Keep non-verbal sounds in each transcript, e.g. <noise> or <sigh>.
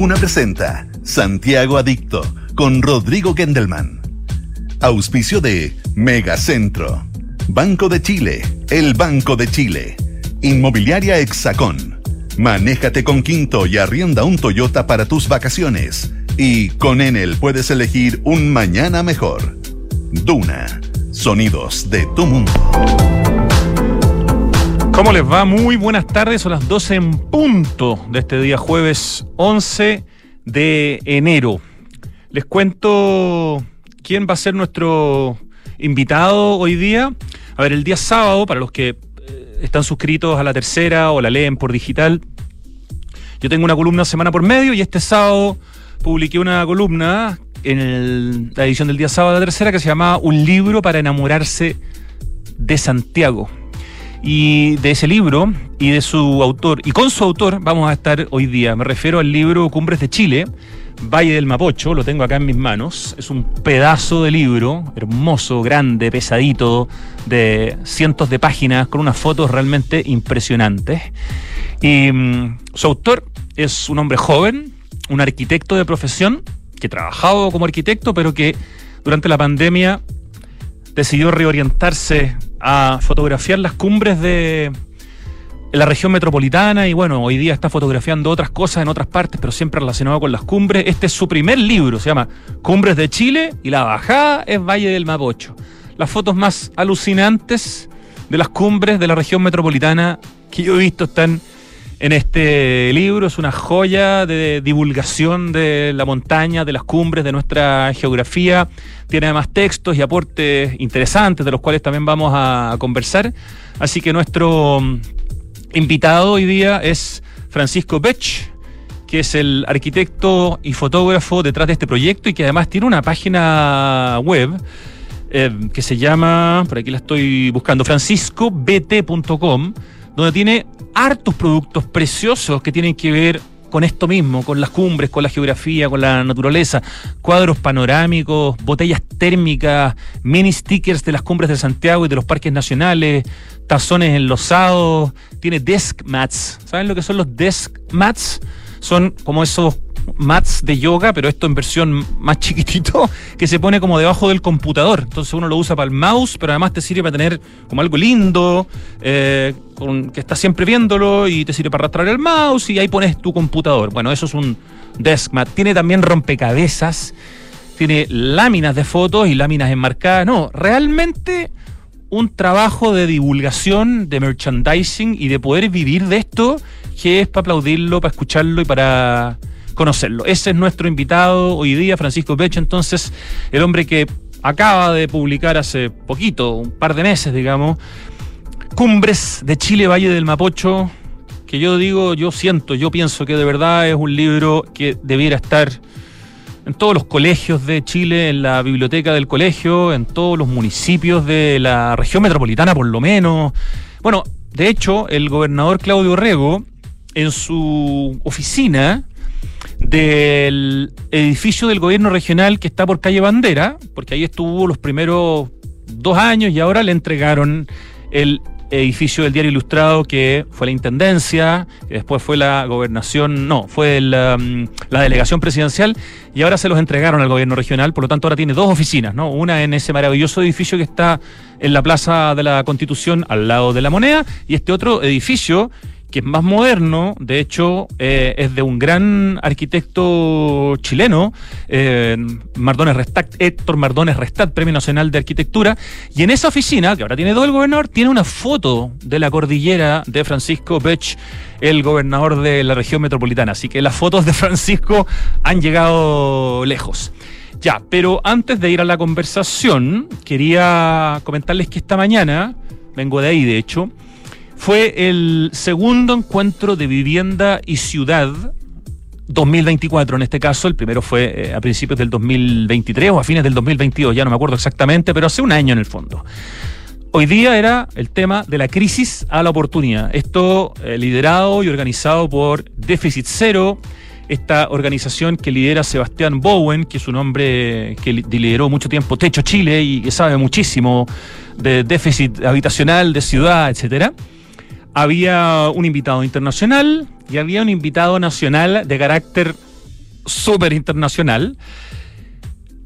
Duna presenta Santiago Adicto con Rodrigo Gendelman. Auspicio de Megacentro. Banco de Chile, el Banco de Chile. Inmobiliaria Hexacón. Manéjate con Quinto y arrienda un Toyota para tus vacaciones. Y con Enel puedes elegir un mañana mejor. Duna. Sonidos de tu mundo. ¿Cómo les va? Muy buenas tardes, son las 12 en punto de este día jueves 11 de enero. Les cuento quién va a ser nuestro invitado hoy día. A ver, el día sábado, para los que eh, están suscritos a la tercera o la leen por digital, yo tengo una columna semana por medio y este sábado publiqué una columna en la edición del día sábado de la tercera que se llamaba Un libro para enamorarse de Santiago. Y de ese libro y de su autor, y con su autor vamos a estar hoy día. Me refiero al libro Cumbres de Chile, Valle del Mapocho, lo tengo acá en mis manos. Es un pedazo de libro, hermoso, grande, pesadito, de cientos de páginas, con unas fotos realmente impresionantes. Y mm, su autor es un hombre joven, un arquitecto de profesión, que ha trabajado como arquitecto, pero que durante la pandemia decidió reorientarse a fotografiar las cumbres de la región metropolitana y bueno, hoy día está fotografiando otras cosas en otras partes, pero siempre relacionado con las cumbres. Este es su primer libro, se llama Cumbres de Chile y la bajada es Valle del Mapocho. Las fotos más alucinantes de las cumbres de la región metropolitana que yo he visto están en este libro. Es una joya de divulgación de la montaña, de las cumbres, de nuestra geografía. Tiene además textos y aportes interesantes de los cuales también vamos a conversar. Así que nuestro mm, invitado hoy día es Francisco Bech que es el arquitecto y fotógrafo detrás de este proyecto y que además tiene una página web eh, que se llama, por aquí la estoy buscando, franciscobt.com, donde tiene hartos productos preciosos que tienen que ver con esto mismo, con las cumbres, con la geografía, con la naturaleza, cuadros panorámicos, botellas térmicas, mini stickers de las cumbres de Santiago y de los parques nacionales, tazones enlosados, tiene desk mats. ¿Saben lo que son los desk mats? Son como esos mats de yoga, pero esto en versión más chiquitito, <laughs> que se pone como debajo del computador. Entonces uno lo usa para el mouse, pero además te sirve para tener como algo lindo, eh, que estás siempre viéndolo y te sirve para arrastrar el mouse y ahí pones tu computador. Bueno, eso es un desk mat. Tiene también rompecabezas, tiene láminas de fotos y láminas enmarcadas. No, realmente un trabajo de divulgación, de merchandising y de poder vivir de esto, que es para aplaudirlo, para escucharlo y para conocerlo. Ese es nuestro invitado hoy día, Francisco Pecho, entonces, el hombre que acaba de publicar hace poquito, un par de meses, digamos, Cumbres de Chile, Valle del Mapocho, que yo digo, yo siento, yo pienso que de verdad es un libro que debiera estar en todos los colegios de Chile, en la biblioteca del colegio, en todos los municipios de la región metropolitana por lo menos. Bueno, de hecho, el gobernador Claudio Rego, en su oficina, del edificio del gobierno regional que está por calle Bandera, porque ahí estuvo los primeros dos años y ahora le entregaron el edificio del Diario Ilustrado que fue la Intendencia, que después fue la gobernación, no, fue la, um, la, delegación presidencial y ahora se los entregaron al gobierno regional, por lo tanto ahora tiene dos oficinas, ¿no? Una en ese maravilloso edificio que está en la Plaza de la Constitución al lado de la moneda y este otro edificio que es más moderno, de hecho eh, es de un gran arquitecto chileno, eh, Mardones Restat, Héctor Mardones Restat, Premio Nacional de Arquitectura, y en esa oficina, que ahora tiene todo el gobernador, tiene una foto de la cordillera de Francisco Bech, el gobernador de la región metropolitana, así que las fotos de Francisco han llegado lejos. Ya, pero antes de ir a la conversación, quería comentarles que esta mañana, vengo de ahí de hecho, fue el segundo encuentro de vivienda y ciudad 2024 en este caso, el primero fue eh, a principios del 2023 o a fines del 2022, ya no me acuerdo exactamente, pero hace un año en el fondo. Hoy día era el tema de la crisis a la oportunidad. Esto eh, liderado y organizado por Déficit Cero, esta organización que lidera Sebastián Bowen, que es un hombre que lideró mucho tiempo Techo Chile y que sabe muchísimo de déficit habitacional, de ciudad, etcétera había un invitado internacional y había un invitado nacional de carácter súper internacional.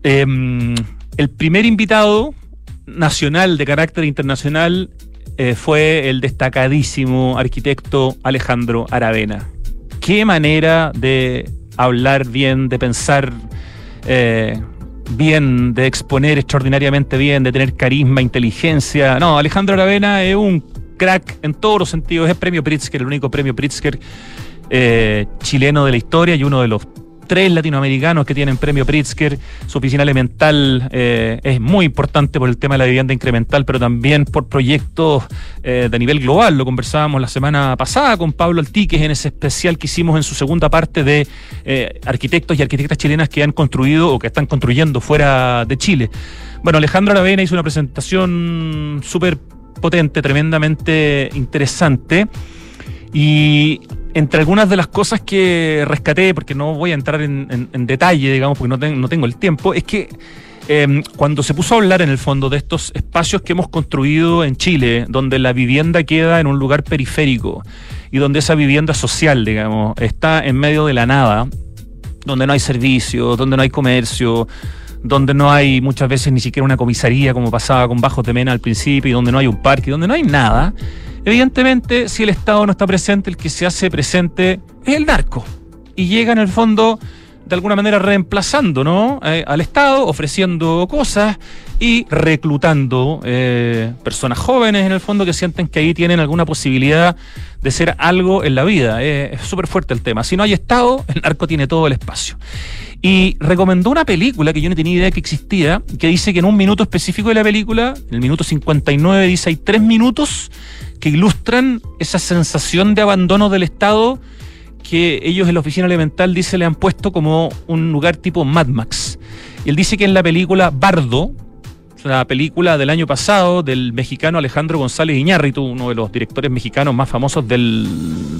Em, el primer invitado nacional de carácter internacional eh, fue el destacadísimo arquitecto Alejandro Aravena. Qué manera de hablar bien, de pensar eh, bien, de exponer extraordinariamente bien, de tener carisma, inteligencia. No, Alejandro Aravena es un crack en todos los sentidos. Es premio Pritzker, el único premio Pritzker eh, chileno de la historia y uno de los tres latinoamericanos que tienen premio Pritzker. Su oficina elemental eh, es muy importante por el tema de la vivienda incremental, pero también por proyectos eh, de nivel global. Lo conversábamos la semana pasada con Pablo Altiques en ese especial que hicimos en su segunda parte de arquitectos y arquitectas chilenas que han construido o que están construyendo fuera de Chile. Bueno, Alejandro Aravena hizo una presentación súper potente, tremendamente interesante. Y entre algunas de las cosas que rescaté, porque no voy a entrar en, detalle, digamos, porque no, tengo el tiempo, es que em, cuando se puso a hablar en el fondo de estos espacios que hemos construido en Chile, donde la vivienda queda en un lugar periférico y donde esa vivienda social, digamos, está en medio de la nada, donde no hay servicios, donde no hay comercio, donde no hay muchas veces ni siquiera una comisaría como pasaba con Bajos de Mena al principio, y donde no hay un parque, donde no hay nada, Evidentemente, si el Estado no está presente, el que se hace presente es el narco. Y llega en el fondo, de alguna manera, reemplazando ¿no? Eh, al Estado, ofreciendo cosas y reclutando eh, personas jóvenes, en el fondo, que sienten que ahí tienen alguna posibilidad de ser algo en la vida. es súper fuerte el tema. Si no hay Estado, el narco tiene todo el espacio. Y recomendó una película que yo no tenía idea que existía, que dice que en un minuto específico de la película, en el minuto 59, dice hay tres minutos que ilustran esa sensación de abandono del Estado que ellos en la oficina elemental dice le han puesto como un lugar tipo Mad Max. Y él dice que en la película Bardo, una película del año pasado del mexicano Alejandro González Iñárritu, uno de los directores mexicanos más famosos del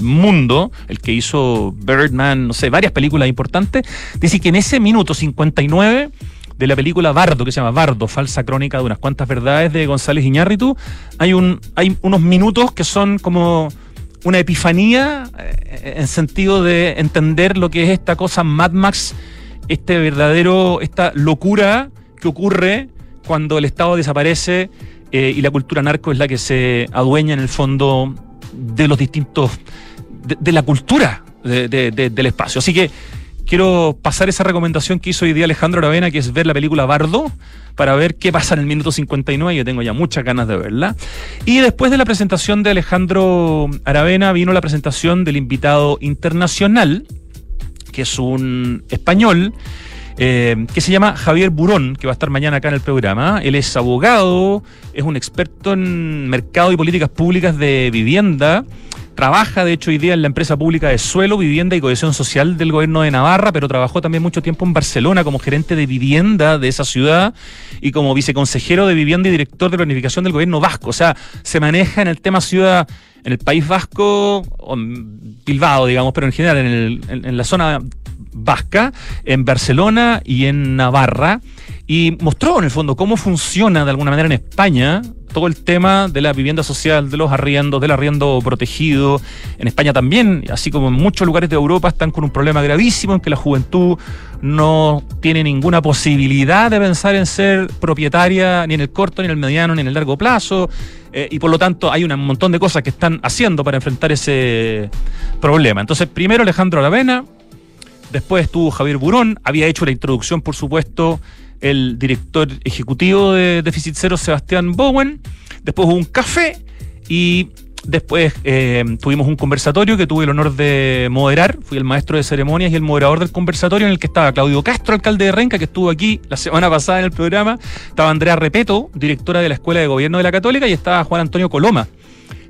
mundo, el que hizo Birdman, no sé, varias películas importantes, dice que en ese minuto 59 de la película Bardo, que se llama Bardo, falsa crónica de unas cuantas verdades de González Iñárritu, hay, un, hay unos minutos que son como una epifanía eh, en sentido de entender lo que es esta cosa Mad Max, este verdadero, esta locura que ocurre cuando el Estado desaparece eh, y la cultura narco es la que se adueña en el fondo de los distintos, de, la cultura del espacio. Así que quiero pasar esa recomendación que hizo hoy día Alejandro Aravena, que es ver la película Bardo, para ver qué pasa en el minuto 59. Yo tengo ya muchas ganas de verla. Y después de la presentación de Alejandro Aravena, vino la presentación del invitado internacional, que es un español. Eh, que se llama Javier Burón, que va a estar mañana acá en el programa. Él es abogado, es un experto en mercado y políticas públicas de vivienda Trabaja, de hecho, hoy día en la empresa pública de suelo, vivienda y cohesión social del gobierno de Navarra, pero trabajó también mucho tiempo en Barcelona como gerente de vivienda de esa ciudad y como viceconsejero de vivienda y director de planificación del gobierno vasco. O sea, se maneja en el tema ciudad en el País Vasco, o Bilbao, digamos, pero en general en, en la zona vasca, en Barcelona y en Navarra, y mostró en el fondo cómo funciona de alguna manera en España todo el tema de la vivienda social, de los arriendos, del arriendo protegido. En España también, así como en muchos lugares de Europa, están con un problema gravísimo en que la juventud no tiene ninguna posibilidad de pensar en ser propietaria ni en el corto, ni en el mediano, ni en el largo plazo. Eh, y por lo tanto hay un montón de cosas que están haciendo para enfrentar ese problema. Entonces, primero Alejandro Aravena, después estuvo Javier Burón, había hecho la introducción, por supuesto, el director ejecutivo de Déficit Cero, Sebastián Bowen. Después hubo un café y después eh, tuvimos un conversatorio que tuve el honor de moderar. Fui el maestro de ceremonias y el moderador del conversatorio en el que estaba Claudio Castro, alcalde de Renca, que estuvo aquí la semana pasada en el programa. Estaba Andrea Repeto, directora de la Escuela de Gobierno de la Católica, y estaba Juan Antonio Coloma,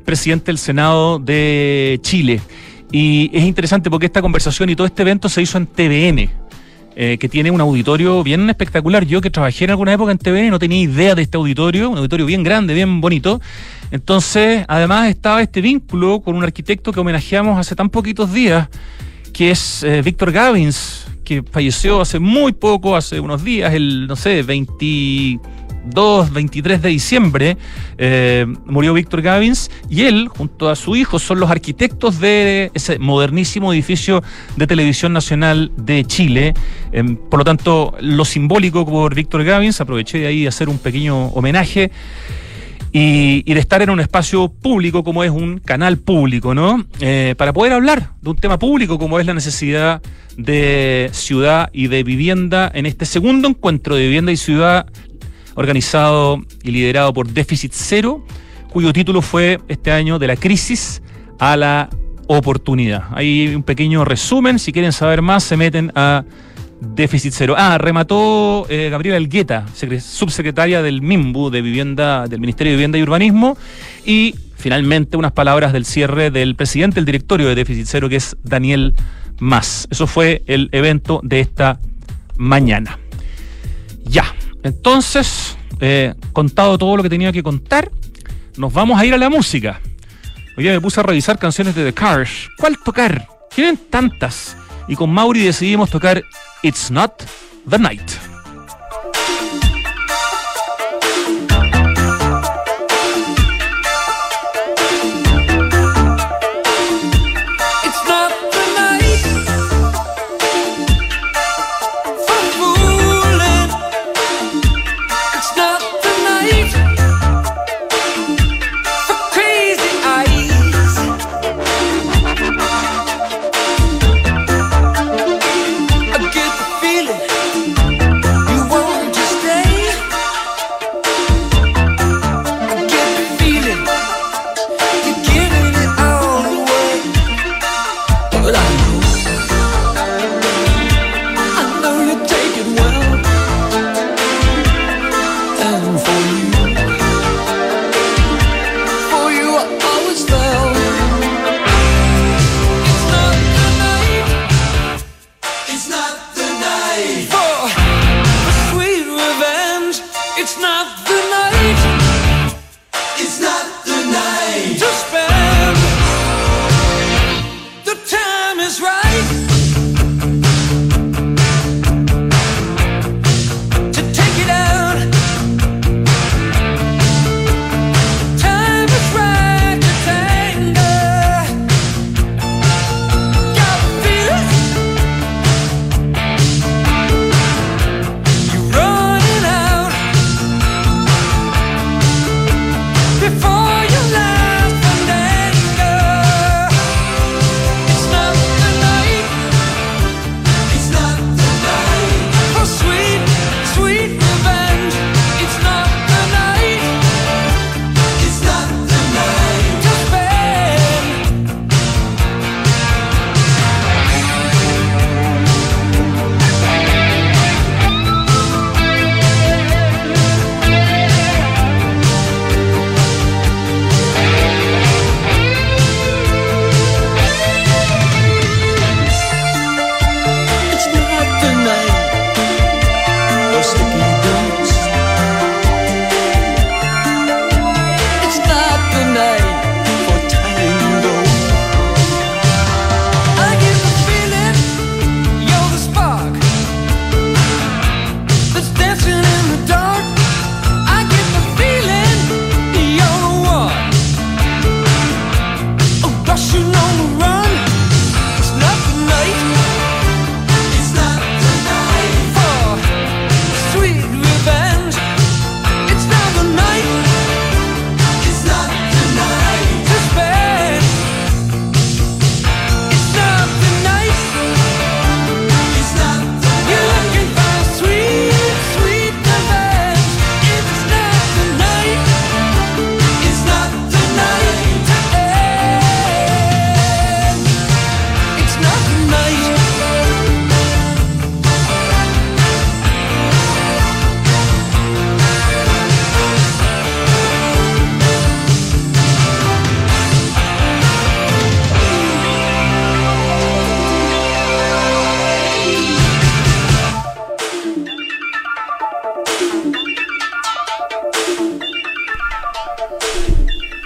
presidente del Senado de Chile. Y es interesante porque esta conversación y todo este evento se hizo en TVN, eh, que tiene un auditorio bien espectacular. Yo que trabajé en alguna época en TV no tenía idea de este auditorio, un auditorio bien grande, bien bonito. Entonces, además estaba este vínculo con un arquitecto que homenajeamos hace tan poquitos días, que es eh, Víctor Gavins, que falleció hace muy poco, hace unos días, el, no sé, 23 2, 23 de diciembre, eh, murió Víctor Gavins y él, junto a su hijo, son los arquitectos de ese modernísimo edificio de Televisión Nacional de Chile. Em, por lo tanto, lo simbólico por Víctor Gavins, aproveché de ahí hacer un pequeño homenaje. Y, de estar en un espacio público como es un canal público, ¿no? Eh, para poder hablar de un tema público como es la necesidad de ciudad y de vivienda en este segundo encuentro de vivienda y ciudad organizado y liderado por Déficit Cero, cuyo título fue este año de la crisis a la oportunidad. Hay un pequeño resumen, si quieren saber más se meten a Déficit cero. Ah, remató eh, Gabriela Elgueta, subsecretaria del MIMBU de Vivienda, del Ministerio de Vivienda y Urbanismo. Y finalmente unas palabras del cierre del presidente del directorio de Déficit Cero, que es Daniel Más. Eso fue el evento de esta mañana. Ya, entonces, eh, contado todo lo que tenía que contar, nos vamos a ir a la música. Hoy me puse a revisar canciones de The Cars. ¿Cuál tocar? Tienen tantas. Y con Mauri decidimos tocar It's Not the Night.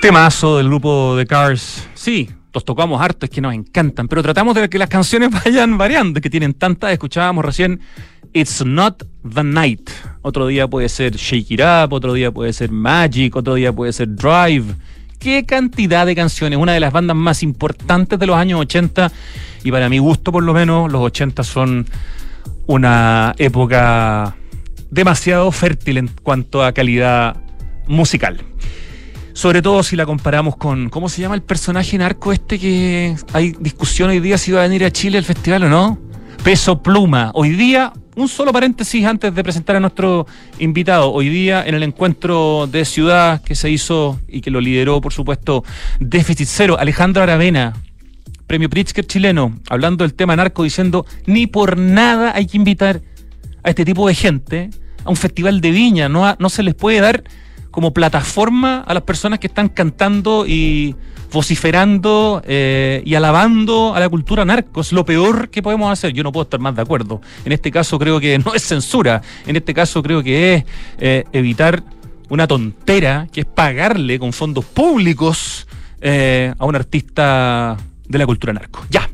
Temazo del grupo de Cars. Sí, los tocamos harto, es que nos encantan, pero tratamos de que las canciones <laughs> vayan variando, que tienen tantas. Escuchábamos recién It's Not the Night. Otro día puede ser Shake It Up, otro día puede ser Magic, otro día puede ser Drive. Qué cantidad de canciones, una de las bandas más importantes de los años 80 y para mi gusto por lo menos los 80 son una época demasiado fértil en cuanto a calidad musical. Sobre todo si la comparamos con. ¿Cómo se llama el personaje narco este que hay discusión hoy día si va a venir a Chile al festival o no? Peso Pluma. Hoy día, un solo paréntesis antes de presentar a nuestro invitado. Hoy día, en el encuentro de ciudad que se hizo y que lo lideró, por supuesto, Déficit Cero, Alejandro Aravena, premio Pritzker chileno, hablando del tema narco, diciendo: ni por nada hay que invitar a este tipo de gente a un festival de viña. No, no se les puede dar como plataforma a las personas que están cantando y vociferando eh, y alabando a la cultura narco. Es lo peor que podemos hacer. Yo no puedo estar más de acuerdo. En este caso creo que no es censura. En este caso creo que es eh, evitar una tontera que es pagarle con fondos públicos eh, a un artista de la cultura narco. Ya.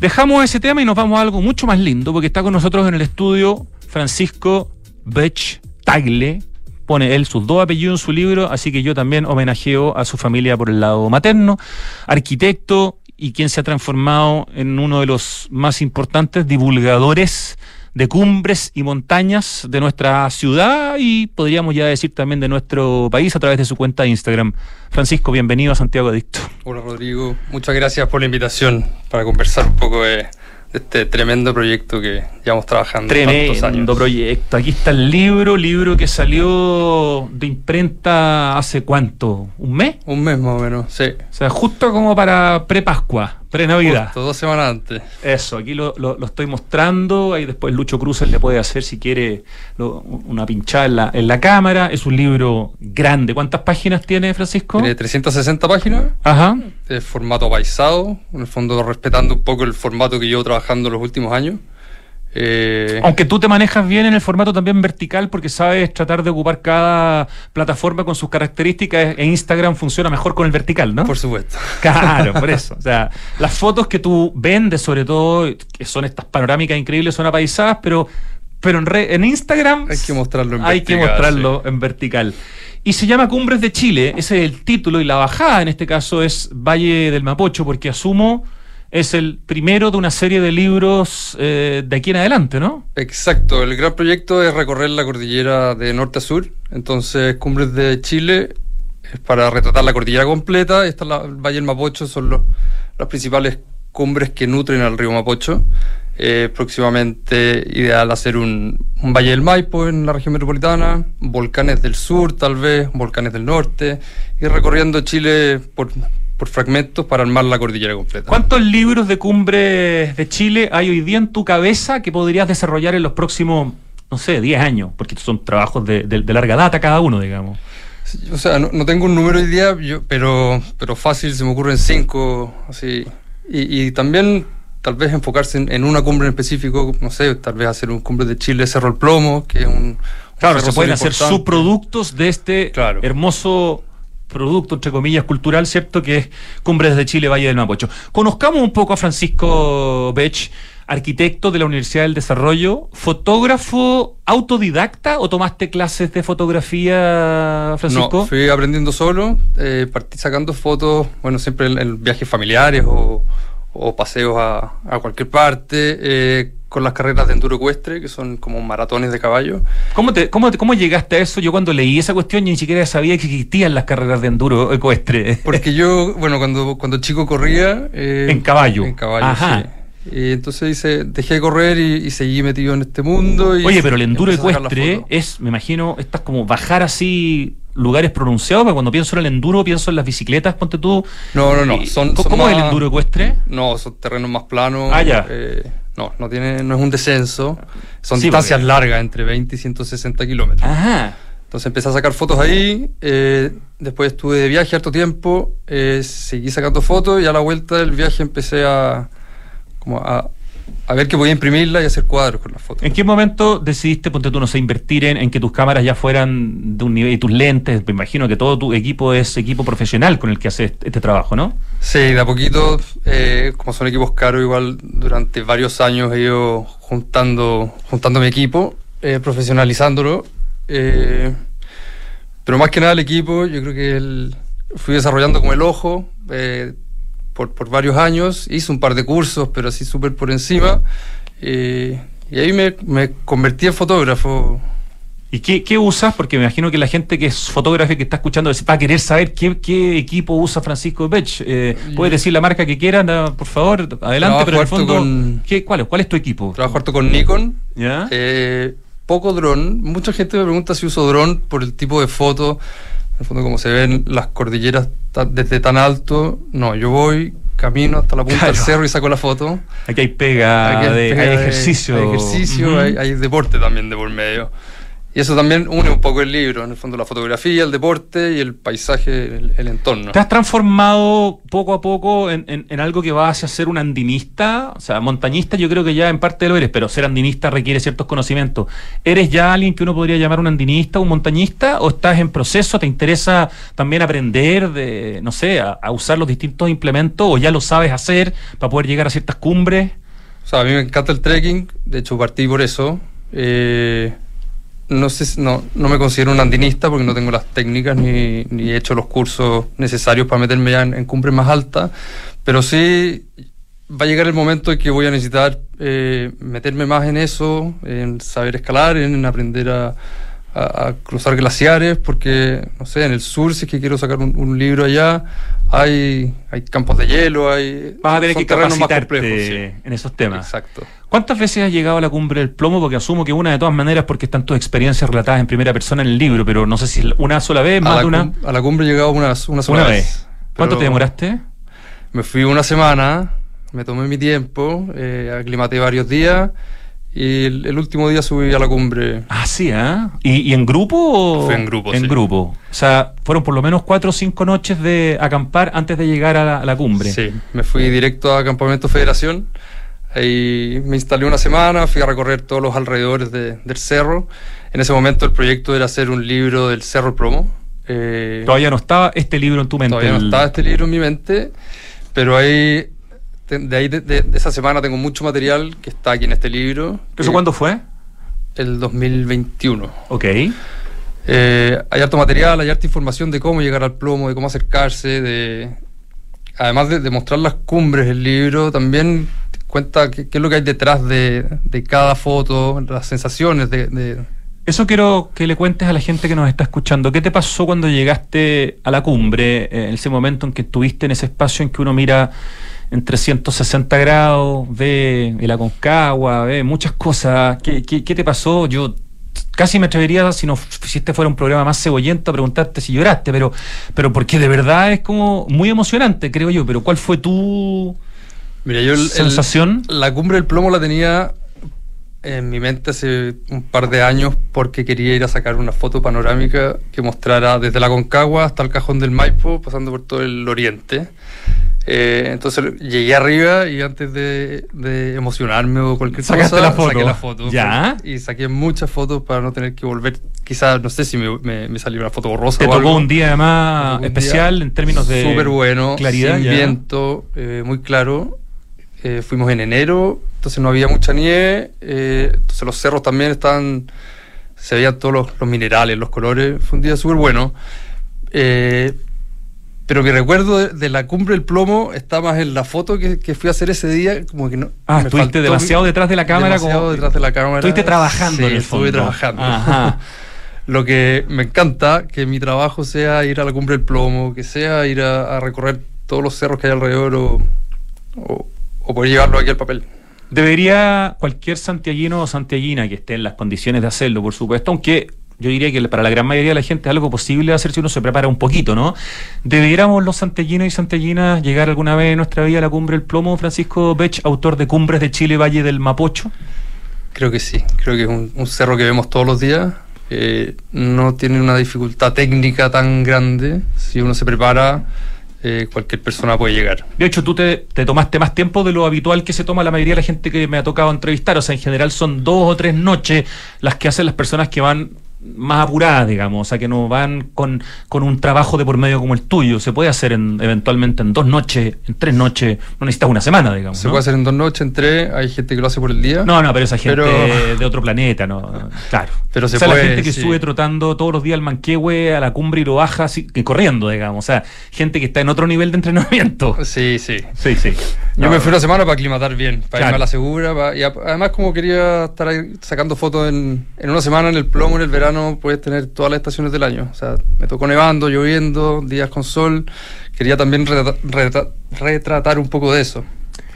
Dejamos ese tema y nos vamos a algo mucho más lindo porque está con nosotros en el estudio Francisco Bech Tagle, pone él sus dos apellidos en su libro, así que yo también homenajeo a su familia por el lado materno, arquitecto y quien se ha transformado en uno de los más importantes divulgadores de cumbres y montañas de nuestra ciudad y podríamos ya decir también de nuestro país a través de su cuenta de Instagram. Francisco, bienvenido a Santiago Adicto. Hola Rodrigo, muchas gracias por la invitación para conversar un poco de este tremendo proyecto que llevamos trabajando. Tremendo proyecto. Aquí está el libro, libro que salió de imprenta hace cuánto, ¿un mes? Un mes más o menos, sí. O sea, justo como para pre-Pascua. Pre-Navidad. dos semanas antes. Eso, aquí lo, estoy mostrando. Ahí después Lucho Cruces le puede hacer, si quiere, una pinchada en la, cámara. Es un libro grande. ¿Cuántas páginas tiene, Francisco? Tiene 360 páginas. Ajá. De formato paisado. En el fondo, respetando un poco el formato que llevo trabajando los últimos años. Eh, Aunque tú te manejas bien en el formato también vertical porque sabes tratar de ocupar cada plataforma con sus características e Instagram funciona mejor con el vertical, ¿no? Por supuesto. <laughs> Claro, por eso. O sea, las fotos que tú vendes sobre todo, que son estas panorámicas increíbles, son apaisadas, pero, pero en, en Instagram hay que mostrarlo en hay vertical. que mostrarlo en vertical. Y se llama Cumbres de Chile, ese es el título y la bajada en este caso es Valle del Mapocho porque asumo es el primero de una serie de libros eh, de aquí en adelante, ¿no? Exacto, el gran proyecto es recorrer la cordillera de norte a sur, entonces Cumbres de Chile es para retratar la cordillera completa, esta la, Valle del Mapocho son los, las principales cumbres que nutren al río Mapocho. Eh, próximamente ideal hacer un, Valle del Maipo en la región metropolitana, volcanes del sur tal vez, volcanes del norte, y recorriendo Chile por por fragmentos para armar la cordillera completa. ¿Cuántos libros de cumbres de Chile hay hoy día en tu cabeza que podrías desarrollar en los próximos, no sé, 10 años? Porque son trabajos de, larga data cada uno, digamos. o sea, no, tengo un número hoy día, pero, pero fácil se me ocurren cinco, así. Y, también tal vez enfocarse en, una cumbre en específico, no sé, tal vez hacer un cumbre de Chile Cerro el Plomo, que es un... Claro, se pueden hacer subproductos de este hermoso producto, entre comillas, cultural, ¿cierto? Que es Cumbres de Chile, Valle del Mapocho. Conozcamos un poco a Francisco Bech, arquitecto de la Universidad del Desarrollo, fotógrafo autodidacta o tomaste clases de fotografía, Francisco? No, fui aprendiendo solo, eh, partí sacando fotos, bueno, siempre en, viajes familiares o, paseos a, a, cualquier parte. Eh, con las carreras de enduro ecuestre, que son como maratones de caballo. ¿Cómo, te, cómo, ¿Cómo llegaste a eso? Yo cuando leí esa cuestión ni siquiera sabía que existían las carreras de enduro ecuestre. <laughs> Porque yo, bueno, cuando, cuando chico corría... Eh, en caballo. En caballo, sí. Y entonces hice, dejé de correr y, seguí metido en este mundo. Oye, pero el enduro ecuestre es, me imagino, estás como bajar así lugares pronunciados, porque cuando pienso en el enduro pienso en las bicicletas, ponte tú. No, no, no. Son, ¿Cómo, es el enduro ecuestre? No, son terrenos más planos. Ah, ya. Eh, no, no, tiene, no es un descenso. Son distancias largas, entre 20 y 160 kilómetros. Ajá. Entonces empecé a sacar fotos ahí. Eh, después estuve de viaje harto tiempo. Eh, seguí sacando fotos y a la vuelta del viaje empecé a, como a, a ver que podía imprimirla y hacer cuadros con las fotos. ¿En qué momento decidiste, ponte tú, no sé, invertir en, en que tus cámaras ya fueran de un nivel y tus lentes? Me imagino que todo tu equipo es equipo profesional con el que haces este trabajo, ¿no? Sí, de a poquito, eh, como son equipos caros, igual durante varios años he ido juntando, juntando mi equipo, eh, profesionalizándolo. Eh, pero más que nada el equipo, yo creo que el, fui desarrollando como el ojo. Por, por, varios años, hice un par de cursos, pero así súper por encima, eh, y ahí me, me, convertí en fotógrafo. ¿Y qué, qué, usas? Porque me imagino que la gente que es fotógrafa y que está escuchando va a querer saber qué, qué equipo usa Francisco Bech. Eh, ¿Puedes decir la marca que quieran, por favor? Adelante, trabajo pero en el fondo, con, ¿qué, cuál, ¿cuál es tu equipo? Trabajo harto con Nikon. ¿Ya? Eh, poco dron. Mucha gente me pregunta si uso dron por el tipo de foto. En el fondo, como se ven las cordilleras desde tan alto, no, yo voy, camino hasta la punta Claro. del cerro y saco la foto. Aquí hay pega, Aquí hay de, ejercicio. hay ejercicio, hay, hay deporte también de por medio. Y eso también une un poco el libro, en el fondo la fotografía, el deporte y el paisaje, el, el entorno. ¿Te has transformado poco a poco en, en- en algo que va hacia ser un andinista? O sea, montañista yo creo que ya en parte lo eres, pero ser andinista requiere ciertos conocimientos. ¿Eres ya alguien que uno podría llamar un andinista, un montañista? ¿O estás en proceso? ¿Te interesa también aprender de, no sé, a, a usar los distintos implementos? ¿O ya lo sabes hacer para poder llegar a ciertas cumbres? O sea, a mí me encanta el trekking, de hecho partí por eso. Eh, no, sé, no, no me considero un andinista porque no tengo las técnicas ni, ni he hecho los cursos necesarios para meterme ya en, en cumbres más altas, pero sí va a llegar el momento en que voy a necesitar eh, meterme más en eso, en saber escalar, en aprender a, a- a cruzar glaciares, porque, no sé, en el sur, si es que quiero sacar un, un libro allá, hay, hay campos de hielo, hay... Vas a tener que terrenos más complejos, sí. en esos temas. Exacto. ¿Cuántas veces has llegado a la cumbre del plomo? Porque asumo que una de todas maneras, porque están tus experiencias relatadas en primera persona en el libro, pero no sé si una sola vez, más de una. a la cumbre he llegado una, una sola Una vez. vez. ¿Cuánto te demoraste? Me fui una semana, me tomé mi tiempo, eh, aclimaté varios días y el, el último día subí a la cumbre. Ah, sí, ¿ah? ¿Y, y en grupo? o- Fue en grupo, En sí. grupo. O sea, fueron por lo menos cuatro o cinco noches de acampar antes de llegar a la, a la cumbre. Sí, me fui directo a Campamento Federación. Ahí me instalé una semana, fui a recorrer todos los alrededores de- del cerro. En ese momento el proyecto era hacer un libro del Cerro Promo. Eh, Todavía no estaba este libro en tu mente. Todavía no estaba este libro en mi mente, pero ahí, de, de ahí de, de- de esa semana tengo mucho material que está aquí en este libro. ¿Eso Eh, cuándo fue? El 2021. Ok. Eh, hay harto material, hay harta información de cómo llegar al plomo, de cómo acercarse, de además de, de mostrar las cumbres del libro, también cuenta qué, es lo que hay detrás de, de cada foto, las sensaciones de, Eso quiero que le cuentes a la gente que nos está escuchando. ¿Qué te pasó cuando llegaste a la cumbre, eh, en ese momento en que estuviste en ese espacio en que uno mira en 360 grados, ve el Aconcagua, ve muchas cosas? ¿Qué, qué, qué te pasó? Yo casi me atrevería, si, no, si este fuera un programa más cebollento, a preguntarte si lloraste, pero, pero porque de verdad es como muy emocionante, creo yo. Pero ¿cuál fue tu Mira, yo el- el- sensación? la cumbre del plomo la tenía en mi mente hace un par de años porque quería ir a sacar una foto panorámica que mostrara desde la Concagua hasta el cajón del Maipo, pasando por todo el oriente. Eh, entonces llegué arriba y antes de, de emocionarme o cualquier Sacaste cosa, la foto. saqué la foto. Ya. Y saqué muchas fotos para no tener que volver. Quizás, no sé si me, me, me salió una foto borrosa Te o tocó algo. un día además especial día en términos de Súper bueno, claridad. sin ya. viento, eh, muy claro. Eh, fuimos en enero, entonces no había mucha nieve. eh, entonces los cerros también estaban. Se veían todos los, los minerales, los colores. Fue un día súper bueno. Eh, pero mi recuerdo de, de la cumbre del plomo está más en la foto que, que fui a hacer ese día. Como que no. Ah, me estuviste demasiado detrás de la cámara. demasiado como- detrás de la cámara. Estuviste trabajando Sí, en el estuve fondo. trabajando. Ajá. <laughs> Lo que me encanta, que mi trabajo sea ir a la cumbre del plomo, que sea ir a, a recorrer todos los cerros que hay alrededor o, o, o poder llevarlo aquí al papel. Debería cualquier santiaguino o santiaguina que esté en las condiciones de hacerlo, por supuesto, aunque yo diría que para la gran mayoría de la gente es algo posible hacer si uno se prepara un poquito, ¿no? ¿Deberíamos los santiaguinos y santiaguinas llegar alguna vez en nuestra vida a la cumbre del plomo? Francisco Bech, autor de Cumbres de Chile, Valle del Mapocho. Creo que sí, creo que es un, un cerro que vemos todos los días. eh, no tiene una dificultad técnica tan grande. Si uno se prepara eh, cualquier persona puede llegar. De hecho, tú te, te, tomaste más tiempo de lo habitual que se toma la mayoría de la gente que me ha tocado entrevistar. O sea, en general son dos o tres noches las que hacen las personas que van más apuradas, digamos, o sea, que no van con, con, un trabajo de por medio como el tuyo. Se puede hacer en, eventualmente en dos noches, en tres noches, no necesitas una semana, digamos. Se puede hacer en dos noches, en tres, hay gente que lo hace por el día. No, no, pero esa gente de otro planeta, ¿no? <laughs> Claro. Pero se o sea, la gente que sube trotando todos los días al Manquehue, a la cumbre y lo baja así, corriendo, digamos. O sea, gente que está en otro nivel de entrenamiento. Sí, sí. Sí, sí. Yo me fui una semana para aclimatar bien, para irme a la segura. y además, como quería estar ahí sacando fotos en, en una semana en el plomo, en el verano puedes tener todas las estaciones del año. O sea, me tocó nevando, lloviendo, días con sol. Quería también retratar un poco de eso.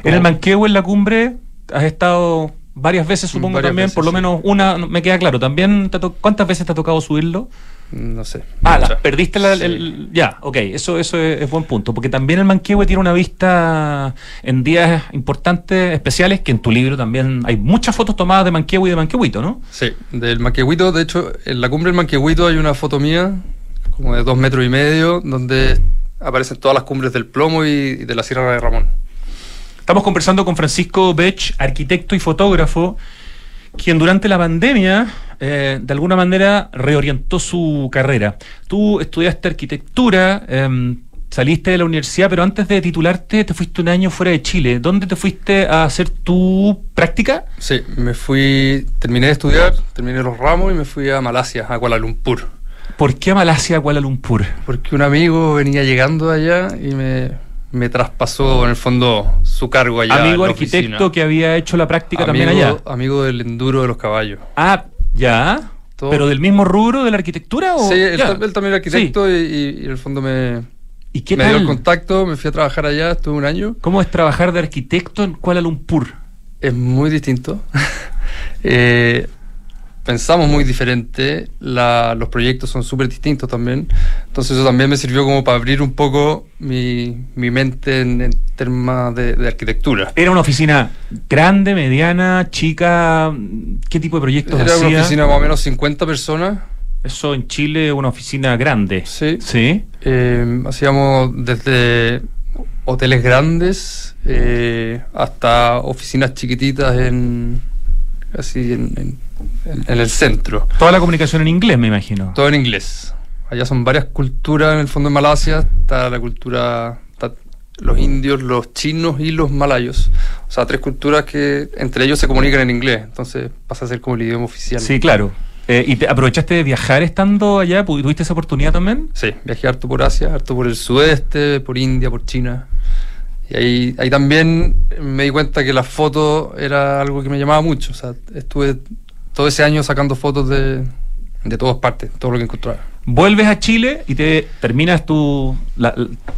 En el Manquehue, en la cumbre, has estado varias veces, supongo también, por lo menos una, me queda claro. También, ¿cuántas veces te ha tocado subirlo? No sé. Ah, la, perdiste la, el, Ya, ok, eso, eso es, buen punto. Porque también el Manquehue tiene una vista en días importantes, especiales, que en tu libro también hay muchas fotos tomadas de Manquehue y de Manquehuito, ¿no? Sí, del Manquehuito, de hecho, en la cumbre del Manquehuito hay una foto mía, como de dos metros y medio, donde aparecen todas las cumbres del Plomo y, de la Sierra de Ramón. Estamos conversando con Francisco Bech, arquitecto y fotógrafo, quien durante la pandemia eh, de alguna manera reorientó su carrera. Tú estudiaste arquitectura, em, saliste de la universidad, pero antes de titularte te fuiste un año fuera de Chile. ¿Dónde te fuiste a hacer tu práctica? Sí, me fui, terminé de estudiar, terminé los ramos y me fui a Malasia, a Kuala Lumpur. ¿Por qué a Malasia, a Kuala Lumpur? Porque un amigo venía llegando allá y me, me traspasó en el fondo su cargo allá. Amigo arquitecto que había hecho la práctica también allá. Amigo del enduro de los caballos. Ah, ya. ¿Pero del mismo rubro de la arquitectura? ¿o? Sí, él, también era arquitecto y, en el fondo me, ¿Y qué me dio el contacto, me fui a trabajar allá, estuve un año. ¿Cómo es trabajar de arquitecto en Kuala Lumpur? Es muy distinto. <laughs> eh, pensamos muy diferente, los proyectos son súper distintos también, entonces eso también me sirvió como para abrir un poco mi, mente en, temas de, arquitectura. ¿Era una oficina grande, mediana, chica? ¿Qué tipo de proyectos Era una oficina más o menos 50 personas. Eso en Chile, una oficina grande. Sí. Sí. Eh, hacíamos desde hoteles grandes eh, hasta oficinas chiquititas en así en en, el centro. Toda la comunicación en inglés, me imagino. Todo en inglés. Allá son varias culturas en el fondo de Malasia. Está la cultura, los indios, los chinos y los malayos. O sea, tres culturas que entre ellos se comunican en inglés. Entonces pasa a ser como el idioma oficial. Sí, claro. Eh, ¿Y te aprovechaste de viajar estando allá? ¿Tuviste esa oportunidad también? Sí, viajé harto por Asia, harto por el sudeste, por India, por China. Y ahí, ahí también me di cuenta que la foto era algo que me llamaba mucho. O sea, estuve todo ese año sacando fotos de, de todas partes, todo lo que encontraba. Vuelves a Chile y te terminas tu,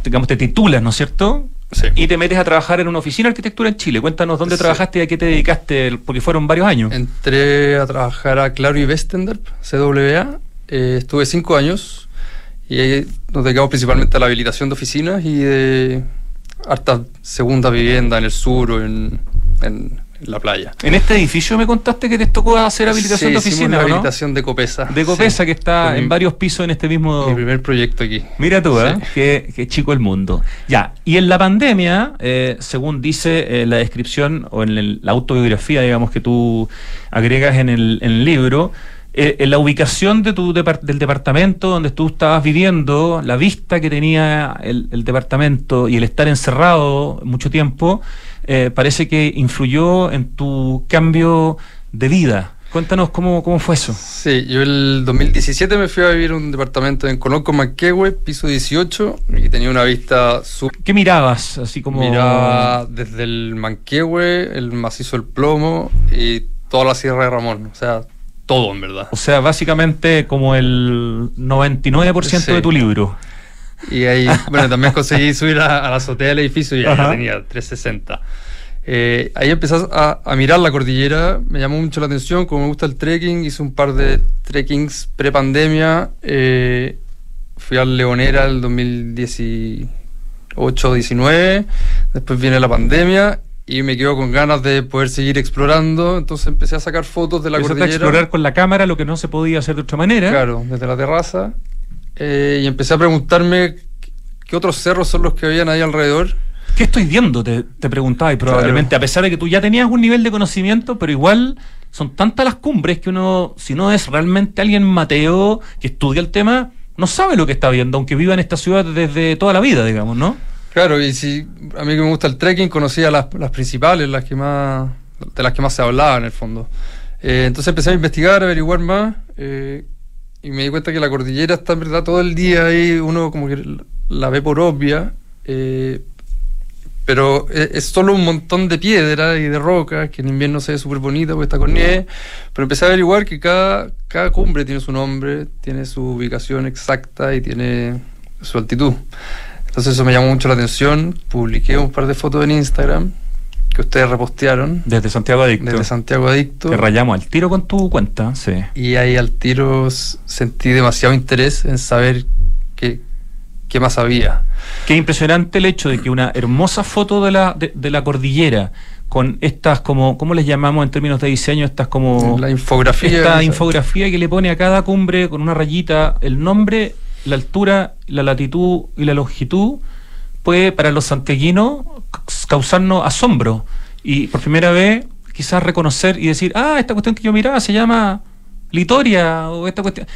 digamos, te titulas, ¿no es cierto? Sí. Y te metes a trabajar en una oficina de arquitectura en Chile. Cuéntanos dónde trabajaste y a qué te dedicaste, porque fueron varios años. Entré a trabajar a Claro y Westendorp, CWA. Eh, estuve cinco años y ahí nos dedicamos principalmente a la habilitación de oficinas y de hartas segundas viviendas en el sur o en, en la playa. En este edificio me contaste que te tocó hacer habilitación de oficina, ¿no? habilitación de Copesa. De Copesa, que está en varios pisos en este mismo... Mi primer proyecto aquí. Mira tú, ¿eh? Qué, chico el mundo. Ya, y en la pandemia, eh, según dice eh, la descripción o en la autobiografía, digamos, que tú agregas en el, libro, eh, en la ubicación de tu del departamento donde tú estabas viviendo, la vista que tenía el, el departamento y el estar encerrado mucho tiempo, eh, parece que influyó en tu cambio de vida. Cuéntanos cómo, cómo fue eso. Sí, yo el 2017 me fui a vivir en un departamento en Colón con Manquehue, piso 18, y tenía una vista súper... ¿Qué mirabas? Así como... Miraba desde el Manquehue, el macizo del plomo y toda la Sierra de Ramón, o sea, todo en verdad. O sea, básicamente como el 99% de tu libro. Y ahí, bueno, también conseguí <laughs> subir a, la azotea del edificio y ya tenía 360. Eh, ahí empecé a, mirar la cordillera, me llamó mucho la atención, como me gusta el trekking, hice un par de trekkings pre-pandemia, eh, fui al Leonera el 2018-19, después viene la pandemia y me quedo con ganas de poder seguir explorando, entonces empecé a sacar fotos de la cordillera. a explorar con la cámara lo que no se podía hacer de otra manera. Claro, desde la terraza, eh, y empecé a preguntarme qué otros cerros son los que habían ahí alrededor. ¿Qué estoy viendo? Te, te preguntaba y probablemente, Claro. a pesar de que tú ya tenías un nivel de conocimiento, pero igual son tantas las cumbres que uno, si no es realmente alguien mateo que estudia el tema, no sabe lo que está viendo, aunque viva en esta ciudad desde toda la vida, digamos, ¿no? Claro, y si a mí que me gusta el trekking, conocía las, principales, las que más, de las que más se hablaba en el fondo. Eh, entonces empecé a investigar, a averiguar más, eh, y me di cuenta que la cordillera está en verdad todo el día ahí, uno como que la ve por obvia, eh, pero es, es solo un montón de piedras y de rocas, que en invierno se ve súper bonita porque está con nieve, pero empecé a averiguar que cada, cada cumbre tiene su nombre, tiene su ubicación exacta y tiene su altitud. Entonces eso me llamó mucho la atención, publiqué un par de fotos en Instagram que ustedes repostearon Desde Santiago Adicto. desde Santiago Adicto. Te rayamos al tiro con tu cuenta, sí. Y ahí al tiro sentí demasiado interés en saber qué, qué más había. Qué impresionante el hecho de que una hermosa foto de la, de, de la cordillera, con estas como, ¿cómo les llamamos en términos de diseño? Estas como... la infografía. esta infografía que le pone a cada cumbre con una rayita el nombre, la altura, la latitud y la longitud, puede para los santiaguinos causarnos asombro y por primera vez quizás reconocer y decir, ah, esta cuestión que yo miraba se llama Litoria o esta cuestión.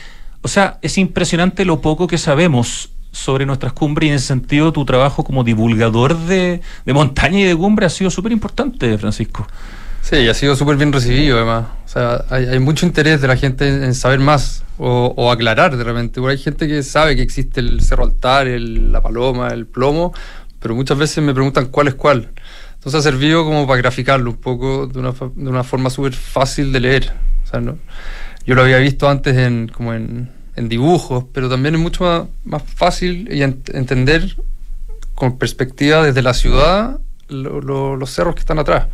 O sea, es impresionante lo poco que sabemos sobre nuestras cumbres y en ese sentido tu trabajo como divulgador de, de montaña y de cumbre ha sido súper importante, Francisco. Sí, ha sido súper bien recibido además. O sea, hay, hay mucho interés de la gente en, saber más o, o aclarar de repente. Porque hay gente que sabe que existe el Cerro Altar, el- la Paloma, el Plomo, pero muchas veces me preguntan cuál es cuál. Entonces ha servido como para graficarlo un poco de una, de una forma súper fácil de leer. O sea, no, yo lo había visto antes en, como en, en dibujos, pero también es mucho más, más fácil y ent- entender con perspectiva desde la ciudad lo- lo- los cerros que están atrás.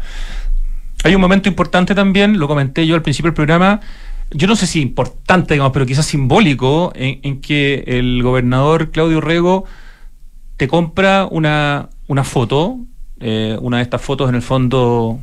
Hay un momento importante también, lo comenté yo al principio del programa, yo no sé si importante, digamos, pero quizás simbólico, en, que el gobernador Claudio Rego te compra una, una foto, eh, una de estas fotos en el fondo,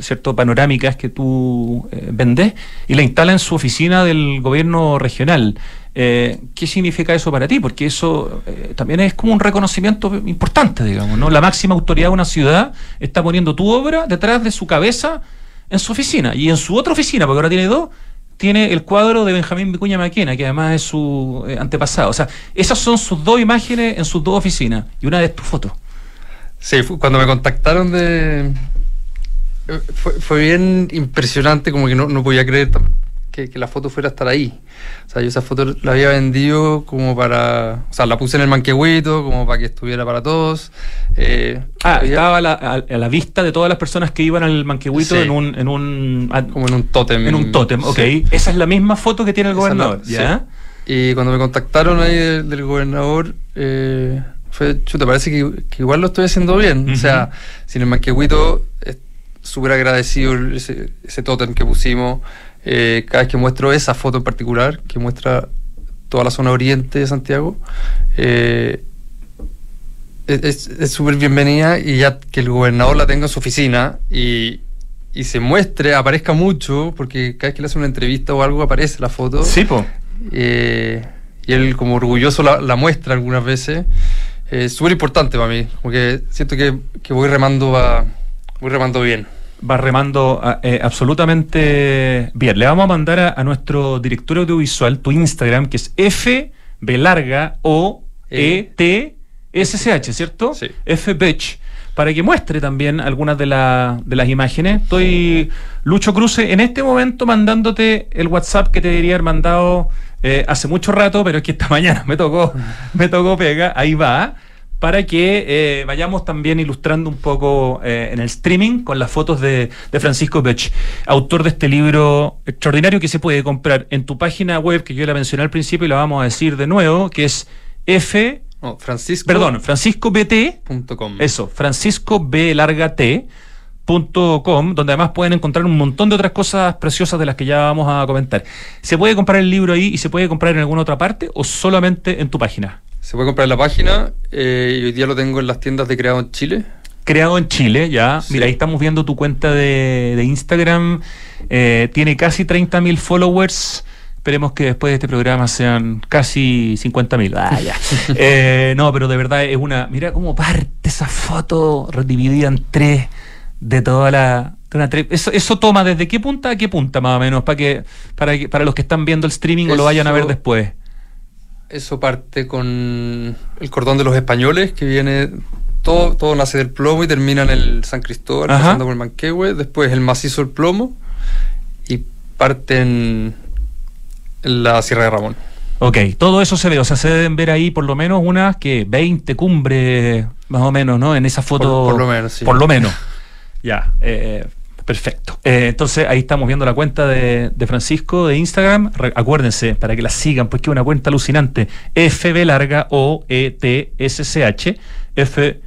cierto, panorámicas que tú eh, vendes, y la instala en su oficina del gobierno regional. Eh, ¿Qué significa eso para ti? Porque eso eh, también es como un reconocimiento importante, digamos, ¿no? La máxima autoridad de una ciudad está poniendo tu obra detrás de su cabeza en su oficina. Y en su otra oficina, porque ahora tiene dos, tiene el cuadro de Benjamín Vicuña Maquena, que además es su antepasado. O sea, esas son sus dos imágenes en sus dos oficinas. Y una es tu foto. Sí, cuando me contactaron de... Fue, fue bien impresionante, como que no, no podía creer que, que la foto fuera a estar ahí. O sea, yo esa foto la había vendido como para... O sea, la puse en el manquehuito, como para que estuviera para todos. Eh, Ah, había- estaba a la, a- a la vista de todas las personas que iban al manquehuito Sí. en un... En un ah, como en un tótem. en un tótem, ok. Sí. Esa es la misma foto que tiene el gobernador, ¿ya? Y cuando me contactaron ahí del, del gobernador, eh, fue, chuta, parece que, que igual lo estoy haciendo bien. O sea, sin el manquehuito, súper agradecido ese, ese tótem que pusimos. Eh, cada vez que muestro esa foto en particular, que muestra toda la zona oriente de Santiago, eh, es- súper bienvenida y ya que el gobernador la tenga en su oficina y, y se muestre, aparezca mucho, porque cada vez que le hace una entrevista o algo aparece la foto. Sí, po. Eh, y él como orgulloso la, la muestra algunas veces. Es súper importante para mí, como que siento que, que voy remando va, voy remando bien. Va remando ah, eh, absolutamente bien. Le vamos a mandar a, a nuestro director audiovisual tu Instagram, que es F B larga O E T S C H, ¿cierto? Sí. F Betch, para que muestre también algunas de, la- de las imágenes. Estoy, Lucho Cruce, en este momento mandándote el WhatsApp que te debería haber mandado eh, hace mucho rato, pero es que esta <laughs> mañana me tocó, me tocó pega, ahí va, para que eh, vayamos también ilustrando un poco eh, en el streaming con las fotos de, de Francisco Bech, autor de este libro extraordinario que se puede comprar en tu página web, que yo la mencioné al principio y la vamos a decir de nuevo, que es F, Francisco. perdón, Francisco BT, punto com. eso, Francisco B larga T punto com, donde además pueden encontrar un montón de otras cosas preciosas de las que ya vamos a comentar. ¿Se puede comprar el libro ahí y se puede comprar en alguna otra parte o solamente en tu página? Se puede comprar en la página eh, y hoy día lo tengo en las tiendas de Creado en Chile. Creado en Chile, ya. Sí. Mira, ahí estamos viendo tu cuenta de, de Instagram. Eh, tiene casi 30.000 followers. Esperemos que después de este programa sean casi 50 mil. Ah, <laughs> eh, no, pero de verdad es una. Mira cómo parte esa foto dividida en tres de toda la. eso, eso toma desde qué punta a qué punta, más o menos, para que, para para los que están viendo el streaming o lo vayan a ver después. Eso parte con el cordón de los españoles, que viene todo, todo nace del plomo y termina en el San Cristóbal, pasando por el Manquehue, después el macizo del plomo y parte en, la Sierra de Ramón. Ok, todo eso se ve, o sea, se deben ver ahí por lo menos unas que 20 cumbres, más o menos, ¿no? En esa foto. Por, lo menos, sí. Por lo menos. ya, eh, perfecto. Eh, entonces ahí estamos viendo la cuenta de, Francisco de Instagram. acuérdense, para que la sigan, pues que es una cuenta alucinante. FB larga O E T S C H F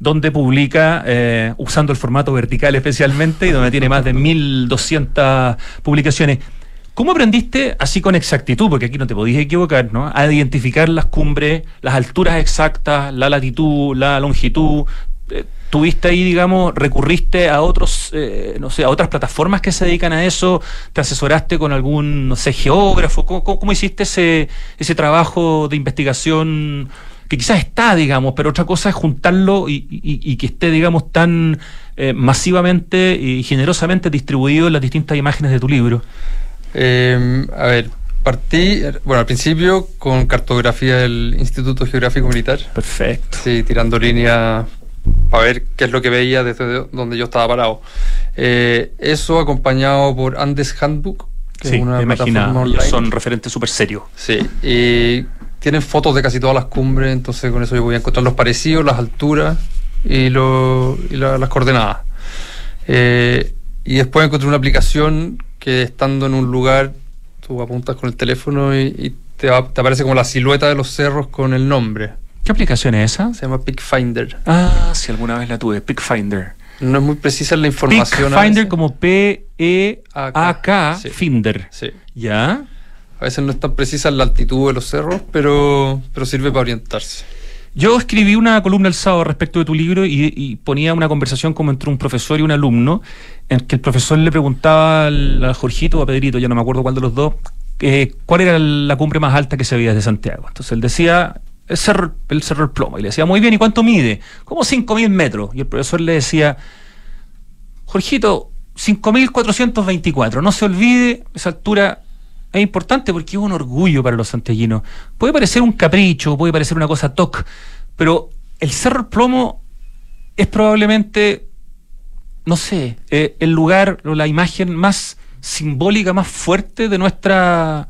donde publica, eh, usando el formato vertical especialmente, y donde tiene más de 1200 publicaciones. ¿Cómo aprendiste así con exactitud, porque aquí no te podías equivocar, ¿no? a identificar las cumbres, las alturas exactas, la latitud, la longitud? ¿Tuviste ahí, digamos, recurriste a otros, eh, no sé, a otras plataformas que se dedican a eso? ¿Te asesoraste con algún, no sé, geógrafo? ¿Cómo, hiciste ese, ese trabajo de investigación que quizás está, digamos, pero otra cosa es juntarlo y, que esté, digamos, tan eh, masivamente y generosamente distribuido en las distintas imágenes de tu libro? Em, a ver, partí, bueno, al principio con cartografía del Instituto Geográfico Militar. Perfecto. Sí, tirando línea para ver qué es lo que veía desde donde yo estaba parado. Eh, eso acompañado por Andes Handbook, que es una plataforma online. son referentes súper serios. Sí, y tienen fotos de casi todas las cumbres, entonces con eso yo voy a encontrar los parecidos, las alturas y, las coordenadas. Eh, y después encontré una aplicación que estando en un lugar, tú apuntas con el teléfono y, te, te, aparece como la silueta de los cerros con el nombre. ¿Qué aplicación es esa? Se llama Pickfinder. Ah, si alguna vez la tuve, Pickfinder. No es muy precisa la información. Pickfinder como P-E-A-K, Finder. Sí. ¿Ya? A veces no es tan precisa la altitud de los cerros, pero, pero sirve para orientarse. Yo escribí una columna el sábado respecto de tu libro y, ponía una conversación como entre un profesor y un alumno, en que el profesor le preguntaba a Jorgito o a Pedrito, ya no me acuerdo cuál de los dos, eh, cuál era la cumbre más alta que se veía desde Santiago. Entonces él decía, el cerro, el cerro Plomo. Y le decía, muy bien, ¿y cuánto mide? Como 5.000 metros. Y el profesor le decía, Jorgito, 5.424. No se olvide, esa altura es importante porque es un orgullo para los santiaguinos. Puede parecer un capricho, puede parecer una cosa toc, pero el Cerro Plomo es probablemente, no sé, eh, el lugar o la imagen más simbólica, más fuerte de nuestra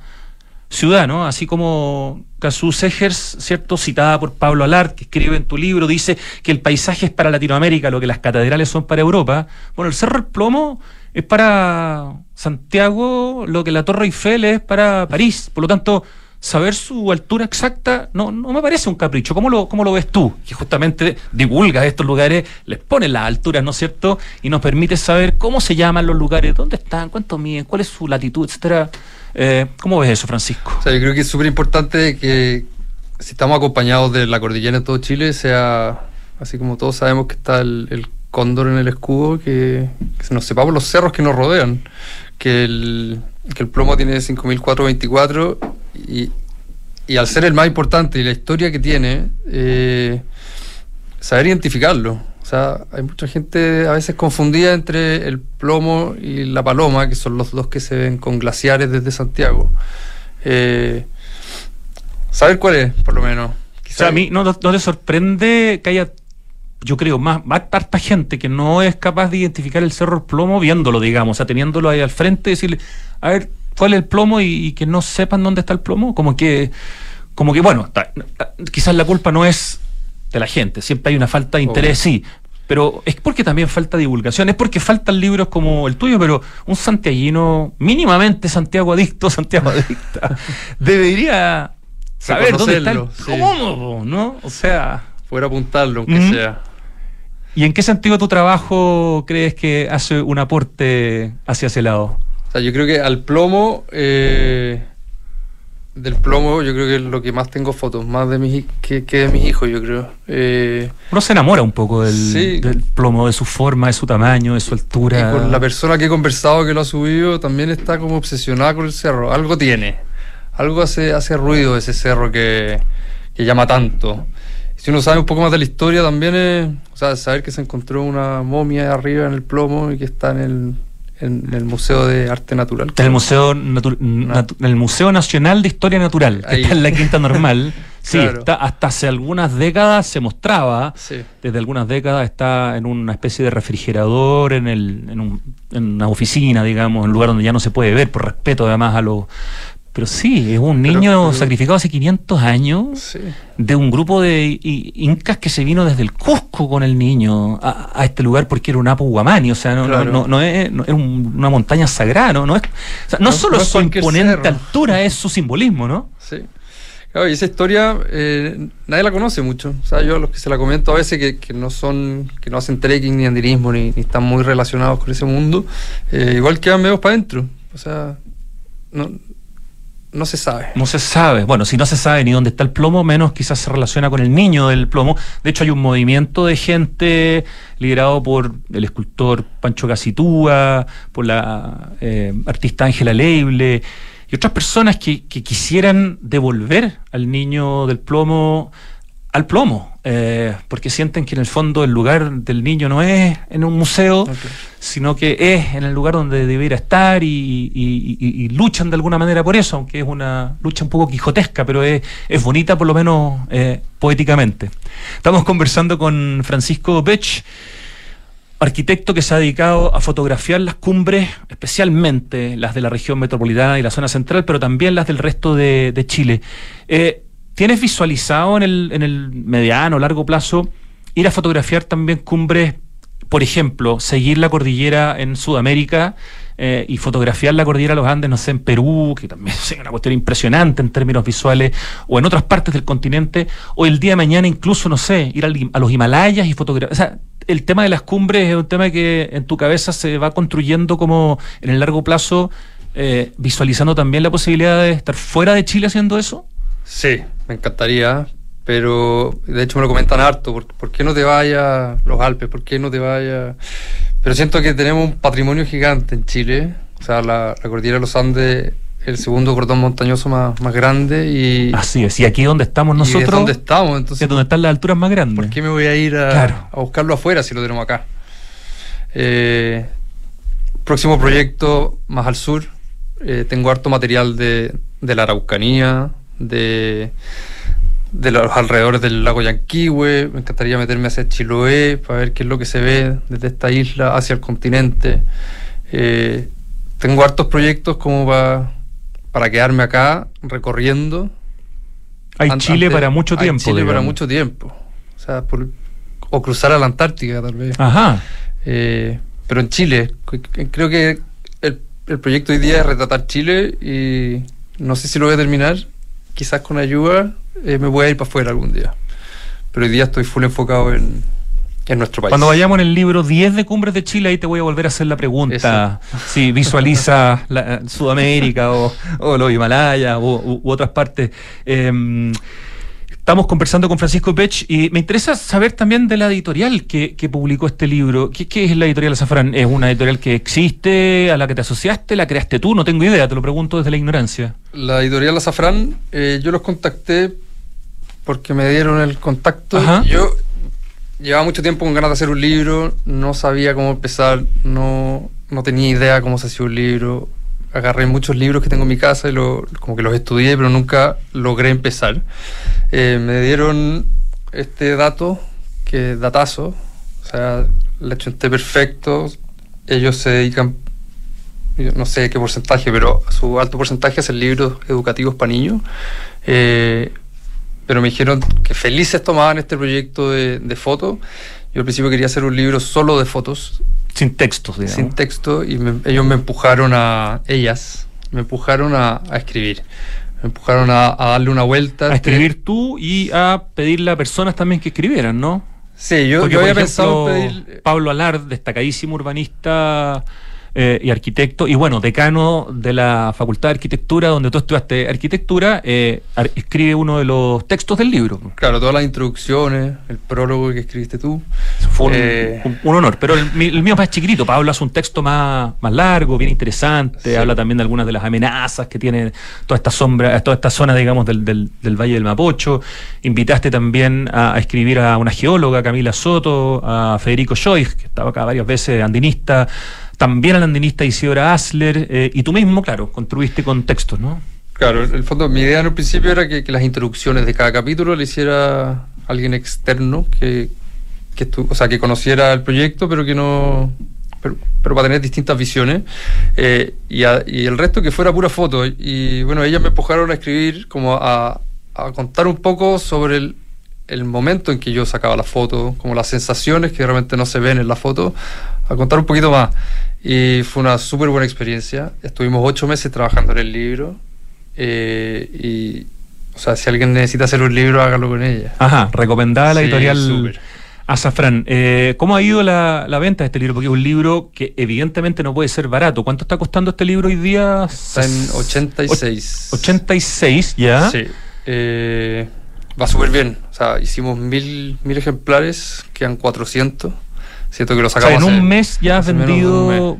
ciudad, ¿no? Así como Casú Segers, ¿cierto? Citada por Pablo Alart, que escribe en tu libro, dice que el paisaje es para Latinoamérica lo que las catedrales son para Europa. Bueno, el Cerro Plomo es para Santiago lo que la Torre Eiffel es para París. Por lo tanto, saber su altura exacta no, no me parece un capricho. ¿Cómo lo, cómo lo ves tú? Que justamente divulga estos lugares, les pone las alturas, ¿no es cierto? Y nos permite saber cómo se llaman los lugares, dónde están, cuánto miden, cuál es su latitud, etcétera. Eh, ¿Cómo ves eso, Francisco? Yo creo que es súper importante que si estamos acompañados de la cordillera en todo Chile, sea así como todos sabemos que está el cóndor en el escudo, que, nos sepamos los cerros que nos rodean, que el, que el plomo tiene 5424 y, y al ser el más importante y la historia que tiene, eh, saber identificarlo. Sea, hay mucha gente a veces confundida entre el plomo y la paloma, que son los dos que se ven con glaciares desde Santiago. Eh, saber cuál es, por lo menos. o sea, a mí no, no, te sorprende que haya yo creo, más, más gente que no es capaz de identificar el cerro plomo viéndolo, digamos, o sea, teniéndolo ahí al frente, decirle, a ver, ¿cuál es el plomo? Y, que no sepan dónde está el plomo, como que, como que, bueno, quizás la culpa no es de la gente, siempre hay una falta de interés, sí, pero es porque también falta divulgación, es porque faltan libros como el tuyo, pero un santiaguino, mínimamente Santiago adicto, <laughs> Santiago adicta, <laughs> debería saber dónde está el cómo, ¿no? O sea... Poder apuntarlo, aunque sea. ¿Y en qué sentido tu trabajo crees que hace un aporte hacia ese lado? O sea, yo creo que al plomo, eh, del plomo, yo creo que es lo que más tengo fotos, más de mis, que, que de mis hijos, yo creo. Eh, Uno se enamora un poco del, Sí. del plomo, de su forma, de su tamaño, de su altura. y con la persona que he conversado que lo ha subido también está como obsesionada con el cerro. Algo tiene. Algo hace, hace ruido ese cerro que, que llama tanto. Si uno sabe un poco más de la historia también es, o sea, saber que se encontró una momia arriba en el plomo y que está en el, en el Museo de Arte Natural. En el Museo, Natu- el Museo Nacional de Historia Natural, que Ahí. está en la Quinta Normal. <laughs> Sí, Claro. está, hasta hace algunas décadas se mostraba, Sí. desde algunas décadas está en una especie de refrigerador, en, el, en, un- en una oficina, digamos, en un lugar donde ya no se puede ver, por respeto además a los... Pero sí, es un niño pero- sacrificado hace 500 años Sí. de un grupo de incas que se vino desde el Cusco con el niño a, a este lugar porque era un Apu Guamani, o sea, no, no- Claro. no, no es, no es un- una montaña sagrada, no, no es, o sea, no, solo es su imponente cerro. altura, es su simbolismo, ¿no? Sí. Claro, y esa historia eh, nadie la conoce mucho. O sea, yo a los que se la comento a veces que, que no son, que no hacen trekking ni andinismo ni, ni están muy relacionados con ese mundo, eh, igual quedan medio para adentro. O sea, no, no se sabe. No se sabe. Bueno, si no se sabe ni dónde está el plomo, menos quizás se relaciona con el niño del plomo. De hecho, hay un movimiento de gente liderado por el escultor Pancho Casitúa, por la eh, artista Ángela Leible y otras personas que, que quisieran devolver al niño del plomo al plomo, eh, porque sienten que en el fondo el lugar del niño no es en un museo, sino que es en el lugar donde debiera estar y, y- y- y- y luchan de alguna manera por eso, aunque es una lucha un poco quijotesca, pero es, es bonita por lo menos eh, poéticamente. Estamos conversando con Francisco Bech, arquitecto que se ha dedicado a fotografiar las cumbres, especialmente las de la región metropolitana y la zona central, pero también las del resto de, de Chile. Eh, ¿Tienes visualizado en el, en el mediano, largo plazo, ir a fotografiar también cumbres, por ejemplo, seguir la cordillera en Sudamérica eh, y fotografiar la cordillera de los Andes, no sé, en Perú, que también <laughs> es una cuestión impresionante en términos visuales, o en otras partes del continente, o el día de mañana incluso, no sé, ir a los Himalayas y fotografiar. O sea, el tema de las cumbres es un tema que en tu cabeza se va construyendo como en el largo plazo, eh, visualizando también la posibilidad de estar fuera de Chile haciendo eso. Sí, me encantaría, pero de hecho me lo comentan harto, ¿por, por qué no te vayas a los Alpes? ¿Por qué no te vayas? Pero siento que tenemos un patrimonio gigante en Chile, o sea, la, la cordillera de los Andes, el segundo cordón montañoso más, más grande y, Así es, y aquí donde estamos y es nosotros, donde estamos, es entonces donde están las alturas más grandes. ¿por qué me voy a ir a, Claro. a buscarlo afuera si lo tenemos acá? Eh, próximo proyecto más al sur, eh, tengo harto material de, de la Araucanía, de, de los alrededores del lago Yanquihue, me encantaría meterme hacia Chiloé para ver qué es lo que se ve desde esta isla hacia el continente. Eh, tengo hartos proyectos como pa- para quedarme acá recorriendo. Hay Chile para mucho hay tiempo. Chile para mucho tiempo. O sea, por- o cruzar a la Antártica tal vez. Ajá. Eh, pero en Chile, cu- creo que el, el proyecto hoy día es retratar Chile y no sé si lo voy a terminar. Quizás con ayuda eh, me voy a ir para afuera algún día. Pero hoy día estoy full enfocado en, en nuestro país. Cuando vayamos en el libro 10 de Cumbres de Chile, ahí te voy a volver a hacer la pregunta. Si visualiza <laughs> la- eh, Sudamérica o, o los Himalayas u, u otras partes. Eh, estamos conversando con Francisco Pech y me interesa saber también de la editorial que, que publicó este libro. ¿Qué, qué es la editorial Azafrán? ¿Es una editorial que existe, a la que te asociaste, la creaste tú? No tengo idea, te lo pregunto desde la ignorancia. La editorial Azafrán, eh, yo los contacté porque me dieron el contacto. Ajá. Yo llevaba mucho tiempo con ganas de hacer un libro, no sabía cómo empezar, no, no tenía idea cómo se hacía un libro. Agarré muchos libros que tengo en mi casa y lo, como que los estudié, pero nunca logré empezar. Eh, me dieron este dato, que es datazo, o sea, le achunté perfecto. Ellos se dedican no sé qué porcentaje, pero su alto porcentaje es en libros educativos para niños. Eh, pero me dijeron que felices tomaban este proyecto de, de. Yo al principio quería hacer un libro solo de fotos, Sin textos, digamos. sin texto, y me- ellos me empujaron a, ellas, me empujaron a, a escribir. Me empujaron a, a darle una vuelta. a escribir tú y a pedirle a personas también que escribieran, ¿no? Sí, yo, Porque, yo había ejemplo, pensado en pedir... Pablo Alard, destacadísimo urbanista eh, y arquitecto, y bueno, decano de la Facultad de Arquitectura, donde tú estudiaste arquitectura, eh, escribe uno de los textos del libro. Claro, todas las introducciones, el prólogo que escribiste tú. Fue un, eh, honor, pero el, mío es más chiquitito, Pablo hace un texto más, más largo, bien interesante, habla también de algunas de las amenazas que tiene toda esta sombra, toda esta zona, digamos, del, del, Valle del Mapocho. Invitaste también a, escribir a una geóloga, Camila Soto, a Federico Joyce, que estaba acá varias veces, andinista, también al andinista Isidora Asler, eh, y tú mismo, claro, construiste con textos, ¿no? Claro, en el fondo mi idea en un principio era que, las introducciones de cada capítulo le hiciera alguien externo que, que, o sea, que conociera el proyecto, pero que no, pero, para tener distintas visiones, eh, y, y, el resto que fuera pura foto. Y bueno, ellas me empujaron a escribir, como a, a contar un poco sobre el, el, momento en que yo sacaba la foto, como las sensaciones que realmente no se ven en la foto, a contar un poquito más. Y fue una súper buena experiencia. Estuvimos ocho meses trabajando en el libro. Eh, y, o sea, si alguien necesita hacer un libro, hágalo con ella. Ajá, recomendada la editorial Azafrán. Eh, ¿Cómo ha ido la, venta de este libro? Porque es un libro que evidentemente no puede ser barato. ¿Cuánto está costando este libro hoy día? Está en 86. 86, ya. Sí. Eh, va súper bien. O sea, hicimos mil, mil ejemplares, quedan 400. Siento que lo sacamos. en un mes ya has vendido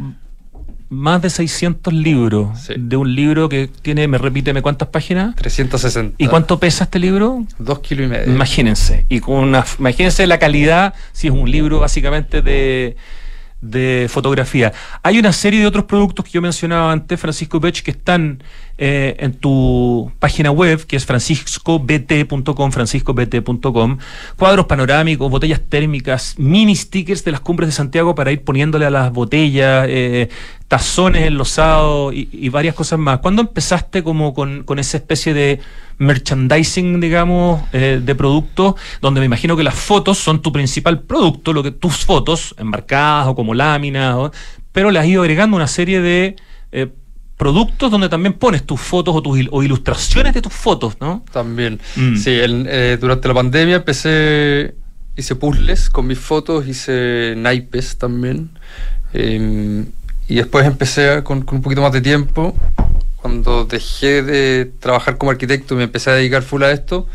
más de 600 libros. De un libro que tiene, me repíteme, ¿cuántas páginas? 360. ¿Y cuánto pesa este libro? Dos kilos y medio. Imagínense. Y con una, imagínense la calidad, si es un libro básicamente de de fotografía. Hay una serie de otros productos que yo mencionaba antes, Francisco Pech, que están eh, en tu página web, que es franciscobt.com, franciscobt.com, cuadros panorámicos, botellas térmicas, mini stickers de las cumbres de Santiago para ir poniéndole a las botellas, eh, tazones enlosados y, y, varias cosas más. ¿Cuándo empezaste como con, con esa especie de merchandising, digamos, eh, de productos, donde me imagino que las fotos son tu principal producto, lo que tus fotos, enmarcadas o como láminas, pero le has ido agregando una serie de productos donde también pones tus fotos o, tus o ilustraciones de tus fotos, ¿no? También. Mm. Sí, eh, durante la pandemia empecé, hice puzzles con mis fotos, hice naipes también. Em, y después empecé con, con un poquito más de tiempo cuando dejé de trabajar como arquitecto y me empecé a dedicar full a esto,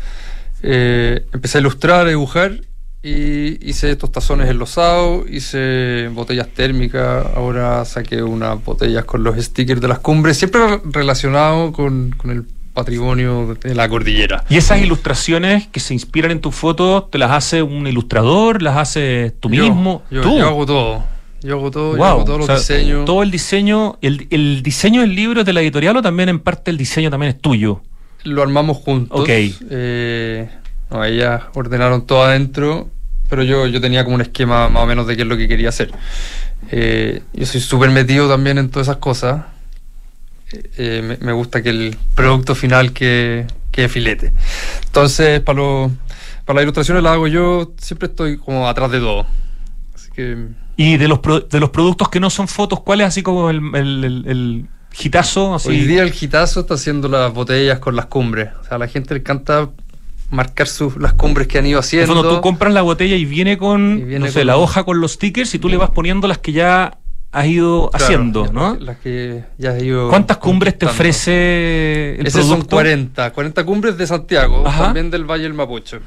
eh, empecé a ilustrar, a dibujar y hice estos tazones enlosados, hice botellas térmicas, ahora saqué unas botellas con los stickers de las cumbres, siempre relacionado con, el patrimonio de la cordillera. ¿Y esas ilustraciones que se inspiran en tus fotos, te las hace un ilustrador, las hace tú mismo? Yo, yo hago todo. Yo hago todo, yo hago todos los diseños. Todo el diseño, el, el diseño del libro de la editorial o también en parte el diseño también es tuyo. Lo armamos juntos. Ok. Eh, no, ellas ordenaron todo adentro, pero yo, yo tenía como un esquema más o menos de qué es lo que quería hacer. Eh, yo soy súper metido también en todas esas cosas. Eh, me, me, gusta que el producto final que, que filete. Entonces, para, lo, para las ilustraciones las hago yo, siempre estoy como atrás de todo. Así que y de los, de los productos que no son fotos, ¿cuál es así como el, el, el, gitazo? Así? Hoy día el gitazo está haciendo las botellas con las cumbres. O sea, a la gente le encanta marcar sus, las cumbres que han ido haciendo. Cuando tú compras la botella y viene con, no sé, la hoja con los stickers y tú le vas poniendo las que ya has ido haciendo, ¿no? Las que ya has ido ¿Cuántas cumbres te ofrece el Esas son 40, 40 cumbres de Santiago, también del Valle del Mapocho.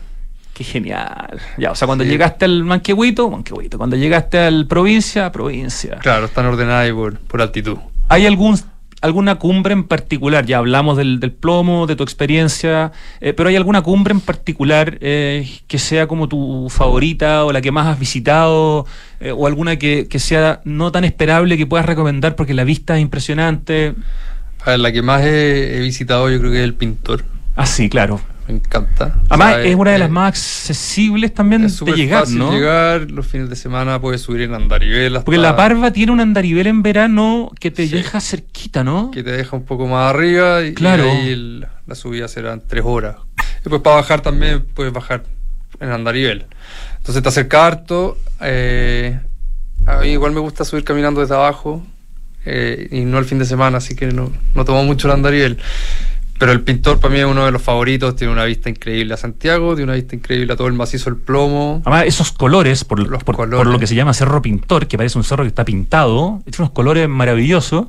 Qué genial. Ya, o sea, cuando llegaste al Manquehuito, Manquehuito. Cuando llegaste al provincia, provincia. Claro, están ordenadas por, por altitud. ¿Hay algún alguna cumbre en particular? Ya hablamos del, del plomo, de tu experiencia, eh, pero ¿hay alguna cumbre en particular eh, que sea como tu favorita o la que más has visitado eh, o alguna que, que, sea no tan esperable que puedas recomendar porque la vista es impresionante? A ver, la que más he, he visitado yo creo que es el pintor. Ah, sí, claro me encanta. Además, es una de las más accesibles también de llegar, fácil ¿no? llegar, los fines de semana puedes subir en andarivel. Porque la Parva tiene un andarivel en verano que te deja cerquita, ¿no? Que te deja un poco más arriba y, claro. ahí la subida serán tres horas. Después para bajar también puedes bajar en andarivel. Entonces te acerca harto. Eh, a mí igual me gusta subir caminando desde abajo eh, y no el fin de semana, así que no, no tomo mucho el andarivel. Pero el pintor para mí es uno de los favoritos, tiene una vista increíble a Santiago, tiene una vista increíble a todo el macizo del plomo. Además, esos colores, por, por, por lo que se llama cerro pintor, que parece un cerro que está pintado, tiene unos colores maravillosos.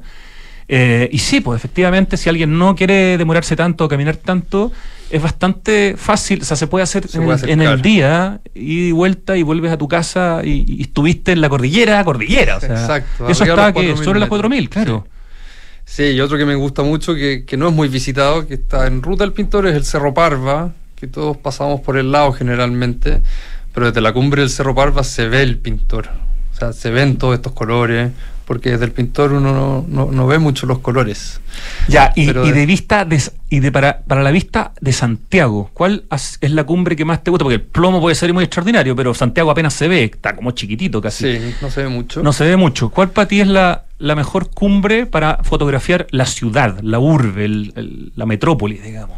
Eh, y sí, pues efectivamente, si alguien no quiere demorarse tanto o caminar tanto, es bastante fácil, o sea, se puede hacer en, el, día, y vuelta y vuelves a tu casa y, estuviste en la cordillera, cordillera. O sea, Exacto. Eso está que sobre las 4000, claro. Sí. Y otro que me gusta mucho, que, que no es muy visitado, que está en ruta del pintor, es el Cerro Parva, que todos pasamos por el lado generalmente, pero desde la cumbre del Cerro Parva se ve el pintor. O sea, se ven todos estos colores, porque desde el pintor uno no, ve mucho los colores. Ya, y, de, vista de, y de para, para la vista de Santiago, ¿cuál es la cumbre que más te gusta? Porque el plomo puede ser muy extraordinario, pero Santiago apenas se ve, está como chiquitito casi. Sí, no se ve mucho. No se ve mucho. ¿Cuál para ti es la, la mejor cumbre para fotografiar la ciudad, la urbe, la metrópoli, digamos?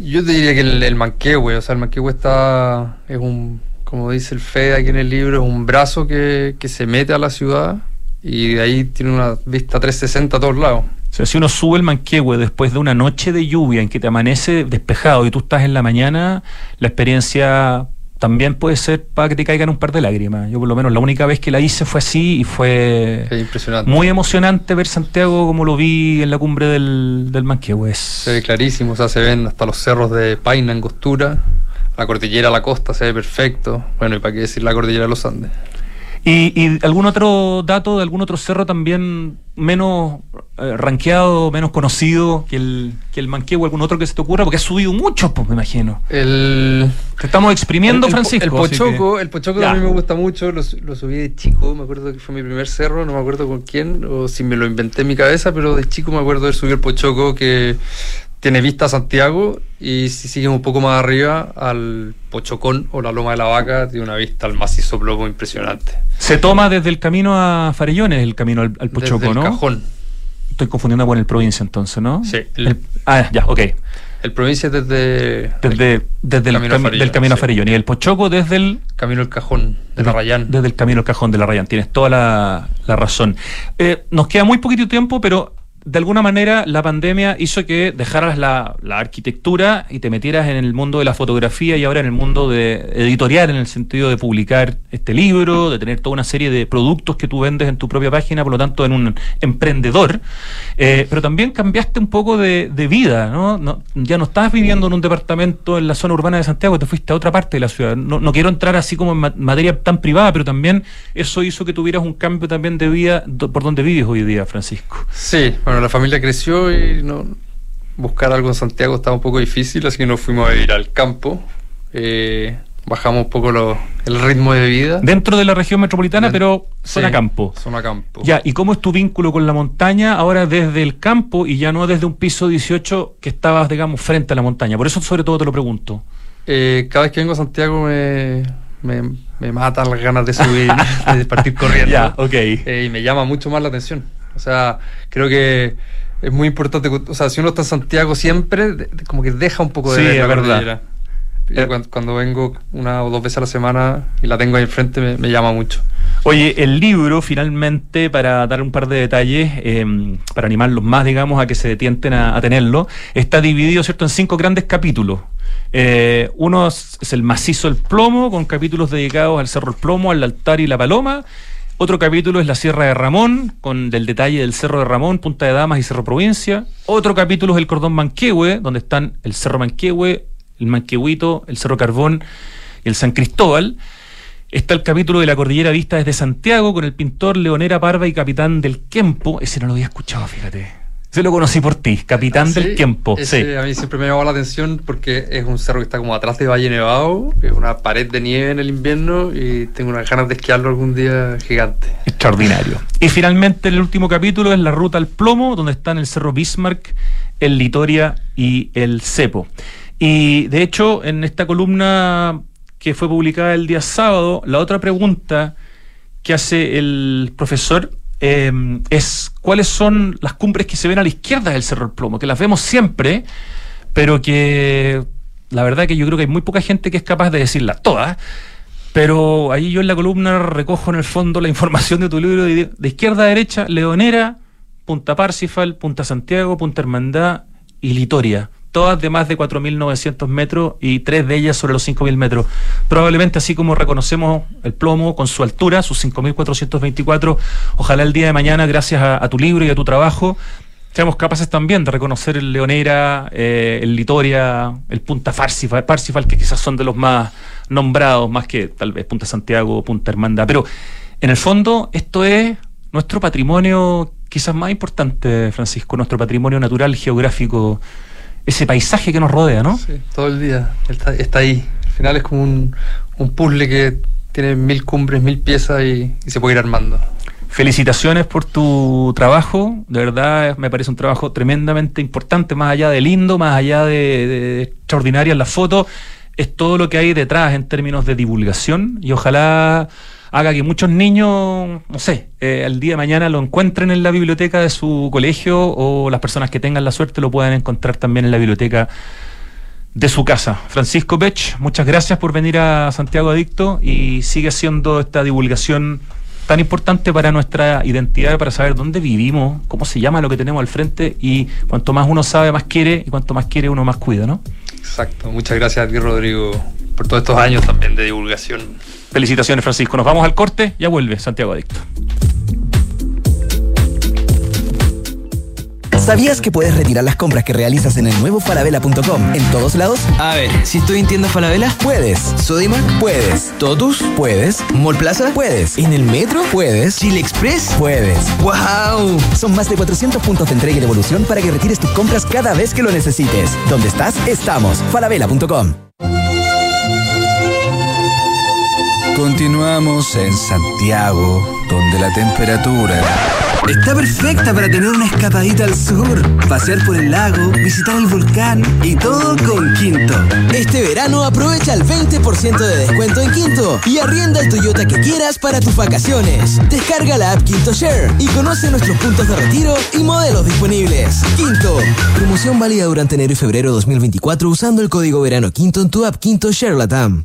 Yo te diría que el, el Manquehue, o sea, el Manquehue está, es un, como dice el Fede aquí en el libro, es un brazo que, que se mete a la ciudad y de ahí tiene una vista 360 a todos lados. O sea, si uno sube el Manquehue después de una noche de lluvia en que te amanece despejado y tú estás en la mañana, la experiencia también puede ser para que te caigan un par de lágrimas. Yo por lo menos la única vez que la hice fue así y fue muy emocionante ver Santiago como lo vi en la cumbre del, del Manquehue. Se ve clarísimo, o sea, se ven hasta los cerros de Paina, Angostura, la cordillera, la costa, se ve perfecto. Bueno, y para qué decir la cordillera de los Andes. ¿Y, algún otro dato de algún otro cerro también menos eh, ranqueado, menos conocido que el, que el Manquehue, algún otro que se te ocurra? Porque has subido mucho, pues me imagino. El, te estamos exprimiendo, Francisco. El Pochoco, el Pochoco a mí me gusta mucho, lo, lo, subí de chico, me acuerdo que fue mi primer cerro, no me acuerdo con quién, o si me lo inventé en mi cabeza, pero de chico me acuerdo de subir el Pochoco que tiene vista a Santiago y si sigues un poco más arriba al Pochocón o la Loma de la Vaca tiene una vista al macizo plomo impresionante. Se toma desde el camino a Farellones el camino al, Pochoco, desde el Cajón. Estoy confundiendo con el provincia entonces, ¿no? Sí. ah, ya, ok. El provincia desde, desde, desde el camino, del camino a Farellones y el Pochoco desde el camino al Cajón de la Rayán. Desde el camino al Cajón de la Rayán, tienes toda la, la razón. Eh, nos queda muy poquito tiempo, pero de alguna manera la pandemia hizo que dejaras la, arquitectura y te metieras en el mundo de la fotografía y ahora en el mundo de editorial, en el sentido de publicar este libro, de tener toda una serie de productos que tú vendes en tu propia página, por lo tanto en un emprendedor. Eh, pero también cambiaste un poco de, vida, ¿no? Ya no estás viviendo en un departamento en la zona urbana de Santiago, te fuiste a otra parte de la ciudad. No, quiero entrar así como en materia tan privada, pero también eso hizo que tuvieras un cambio también de vida por donde vives hoy día, Francisco. Sí, la familia creció y no buscar algo en Santiago estaba un poco difícil, así que nos fuimos a ir al campo. Eh, bajamos un poco el ritmo de vida. Dentro de la región metropolitana, pero zona campo. Zona campo. Ya, ¿y cómo es tu vínculo con la montaña ahora desde el campo y ya no desde un piso 18 que estabas, digamos, frente a la montaña? Por eso sobre todo te lo pregunto. Eh, cada vez que vengo a Santiago me, me, me matan las ganas de subir, <laughs> de partir corriendo. Ya, ok. Eh, y me llama mucho más la atención. O sea, creo que es muy importante. O sea, si uno está en Santiago siempre, como que deja un poco de sí, la verdad. Eh, cuando, vengo una o dos veces a la semana y la tengo ahí enfrente, me, llama mucho. Oye, el libro, finalmente, para dar un par de detalles, em, para animarlos más, digamos, a que se tienten a, tenerlo, está dividido, ¿cierto?, en cinco grandes capítulos. Eh, uno es el macizo el plomo, con capítulos dedicados al cerro el plomo, al altar y la paloma. Otro capítulo es la Sierra de Ramón, con el detalle del Cerro de Ramón, Punta de Damas y Cerro Provincia. Otro capítulo es el Cordón Manquehue, donde están el Cerro Manquehue, el Manquehuito, el Cerro Carbón y el San Cristóbal. Está el capítulo de la Cordillera Vista desde Santiago, con el pintor Leonera Parva y capitán del Kempo. Ese no lo había escuchado, fíjate. Se lo conocí por ti, capitán del tiempo. sí. A mí siempre me llamó la atención porque es un cerro que está como atrás de Valle Nevado, es una pared de nieve en el invierno y tengo unas ganas de esquiarlo algún día gigante. Extraordinario. Y finalmente el último capítulo es la ruta al plomo, donde están el cerro Bismarck, el Litoria y el Cepo. Y de hecho, en esta columna que fue publicada el día sábado, la otra pregunta que hace el profesor Em, es cuáles son las cumbres que se ven a la izquierda del Cerro del Plomo, que las vemos siempre, pero que la verdad que yo creo que hay muy poca gente que es capaz de decirlas todas. Pero ahí yo en la columna recojo en el fondo la información de tu libro de, izquierda a derecha, Leonera, Punta Parsifal, Punta Santiago, Punta Hermandad y Litoria todas de más de 4.900 metros y tres de ellas sobre los 5.000 metros. Probablemente así como reconocemos el plomo con su altura, sus 5.424, ojalá el día de mañana, gracias a, tu libro y a tu trabajo, seamos capaces también de reconocer el Leonera, eh, el Litoria, el Punta Parsifal, Parsifal, que quizás son de los más nombrados, más que tal vez Punta Santiago, Punta Hermandad. Pero en el fondo, esto es nuestro patrimonio quizás más importante, Francisco, nuestro patrimonio natural, geográfico ese paisaje que nos rodea, ¿no? Sí, todo el día está, ahí. Al final es como un, puzzle que tiene mil cumbres, mil piezas y, se puede ir armando. Felicitaciones por tu trabajo, de verdad me parece un trabajo tremendamente importante, más allá de lindo, más allá de, de extraordinarias las fotos, es todo lo que hay detrás en términos de divulgación y ojalá haga que muchos niños, no sé, eh, el día de mañana lo encuentren en la biblioteca de su colegio o las personas que tengan la suerte lo puedan encontrar también en la biblioteca de su casa. Francisco Pech, muchas gracias por venir a Santiago Adicto y sigue haciendo esta divulgación tan importante para nuestra identidad, para saber dónde vivimos, cómo se llama lo que tenemos al frente y cuanto más uno sabe, más quiere y cuanto más quiere, uno más cuida, ¿no? Exacto. Muchas gracias a ti, Rodrigo, por todos estos años también de divulgación. Felicitaciones, Francisco. Nos vamos al corte, ya vuelve Santiago Adicto. ¿Sabías que puedes retirar las compras que realizas en el nuevo falabella.com en todos lados? A ver, si estoy en tienda Falabella, puedes. Sodimac, puedes. Totus, puedes. Mall Plaza, puedes. En el metro, puedes. Chile Express, puedes. ¡Wow! Son más de 400 puntos de entrega y devolución para que retires tus compras cada vez que lo necesites. ¿Dónde estás? Estamos. falabella.com. Continuamos en Santiago, donde la temperatura está perfecta para tener una escapadita al sur, pasear por el lago, visitar el volcán y todo con Quinto. Este verano aprovecha el 20% de descuento en Quinto y arrienda el Toyota que quieras para tus vacaciones. Descarga la app Quinto Share y conoce nuestros puntos de retiro y modelos disponibles. Quinto. Promoción válida durante enero y febrero 2024 usando el código verano Quinto en tu app Quinto Share Latam.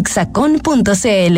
hexacon.cl.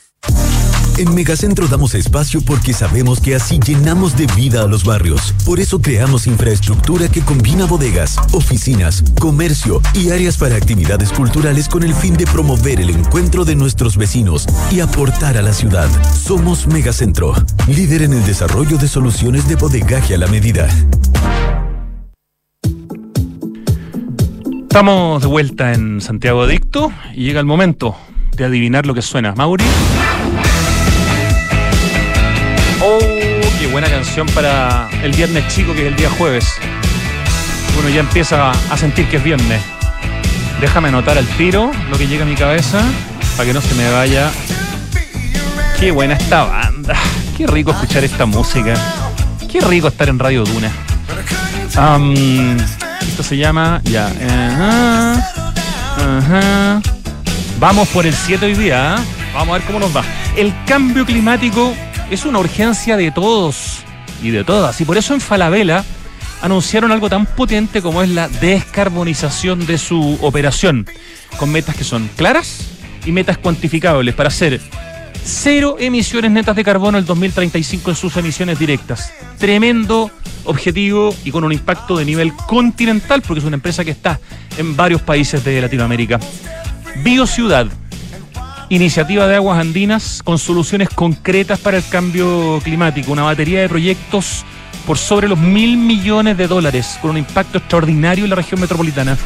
En Megacentro damos espacio porque sabemos que así llenamos de vida a los barrios. Por eso creamos infraestructura que combina bodegas, oficinas, comercio y áreas para actividades culturales con el fin de promover el encuentro de nuestros vecinos y aportar a la ciudad. Somos Megacentro, líder en el desarrollo de soluciones de bodegaje a la medida. Estamos de vuelta en Santiago Adicto y llega el momento de adivinar lo que suena. Mauri. Buena canción para el viernes chico que es el día jueves. Uno ya empieza a sentir que es viernes. Déjame anotar al tiro lo que llega a mi cabeza para que no se me vaya. Qué buena esta banda. Qué rico escuchar esta música. Qué rico estar en Radio Duna. esto se llama ya. Vamos por el 7 hoy día. ¿ah? Vamos a ver cómo nos va. El cambio climático es una urgencia de todos y de todas. Y por eso en Falabella anunciaron algo tan potente como es la descarbonización de su operación, con metas que son claras y metas cuantificables para hacer cero emisiones netas de carbono el 2035 en sus emisiones directas. Tremendo objetivo y con un impacto de nivel continental, porque es una empresa que está en varios países de Latinoamérica. Biociudad, iniciativa de aguas andinas con soluciones concretas para el cambio climático, una batería de proyectos por sobre los mil millones de dólares, con un impacto extraordinario en la región metropolitana.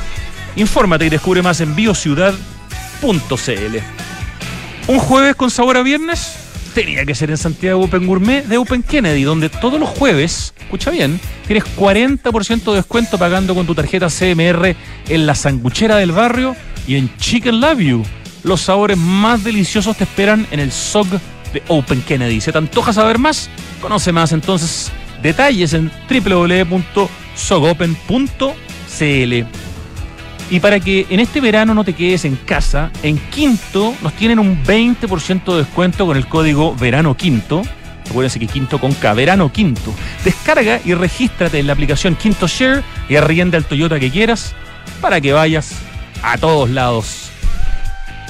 Infórmate y descubre más en biociudad.cl. Un jueves con sabor a viernes tenía que ser en Santiago Open Gourmet de Open Kennedy, donde todos los jueves, escucha bien, tienes 40% de descuento pagando con tu tarjeta CMR en la sanguchera del barrio y en Chicken Love You. Los sabores más deliciosos te esperan en el SOG de Open Kennedy. ¿Se te antoja saber más? Conoce más entonces detalles en www.sogopen.cl. Y para que en este verano no te quedes en casa, en Quinto nos tienen un 20% de descuento con el código Verano Quinto. Acuérdense que Quinto con K, Verano Quinto. Descarga y regístrate en la aplicación Quinto Share y arrienda el Toyota que quieras para que vayas a todos lados.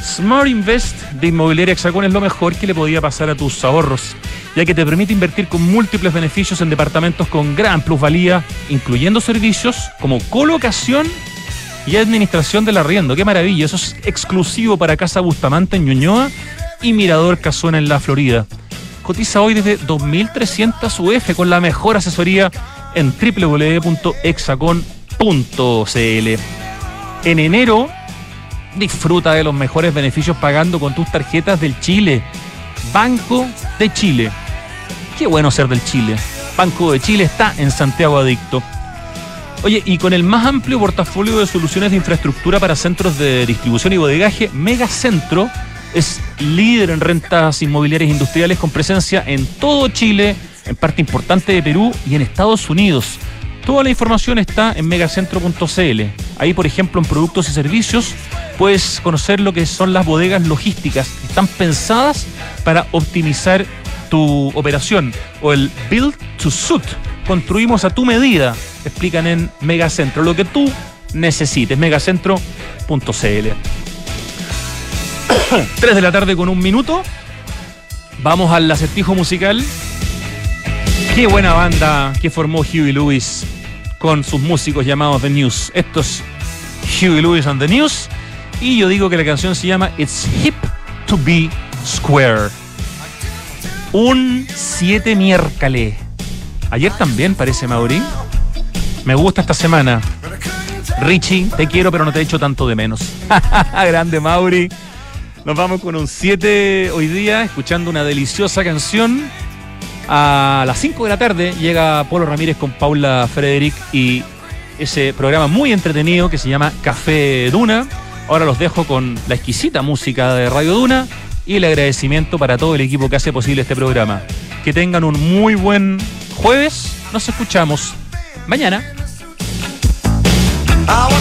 Smart Invest de Inmobiliaria Hexacón es lo mejor que le podía pasar a tus ahorros, ya que te permite invertir con múltiples beneficios en departamentos con gran plusvalía, incluyendo servicios como colocación y administración del arriendo. ¡Qué maravilla! Eso es exclusivo para Casa Bustamante en Ñuñoa y Mirador Casona en la Florida. Cotiza hoy desde 2.300 UF con la mejor asesoría en www.exacon.cl. En enero, disfruta de los mejores beneficios pagando con tus tarjetas del Chile. Banco de Chile. Qué bueno ser del Chile. Banco de Chile está en Santiago Adicto. Oye, y con el más amplio portafolio de soluciones de infraestructura para centros de distribución y bodegaje, Megacentro es líder en rentas inmobiliarias industriales con presencia en todo Chile, en parte importante de Perú y en Estados Unidos. Toda la información está en megacentro.cl. Ahí, por ejemplo, en productos y servicios, puedes conocer lo que son las bodegas logísticas. Están pensadas para optimizar tu operación. O el Build to Suit. Construimos a tu medida. Explican en Megacentro. Lo que tú necesites. Megacentro.cl. 3 <coughs> de la tarde con un minuto. Vamos al acertijo musical. Qué buena banda que formó Huey Lewis con sus músicos llamados The News. Esto es Huey Lewis and The News. Y yo digo que la canción se llama It's Hip to Be Square. Un 7 miércoles. Ayer también parece Mauri. Me gusta esta semana. Richie, te quiero, pero no te echo tanto de menos. <laughs> Grande Mauri. Nos vamos con un 7 hoy día, escuchando una deliciosa canción. A las 5 de la tarde llega Polo Ramírez con Paula Frederick y ese programa muy entretenido que se llama Café Duna. Ahora los dejo con la exquisita música de Radio Duna y el agradecimiento para todo el equipo que hace posible este programa. Que tengan un muy buen jueves. Nos escuchamos mañana.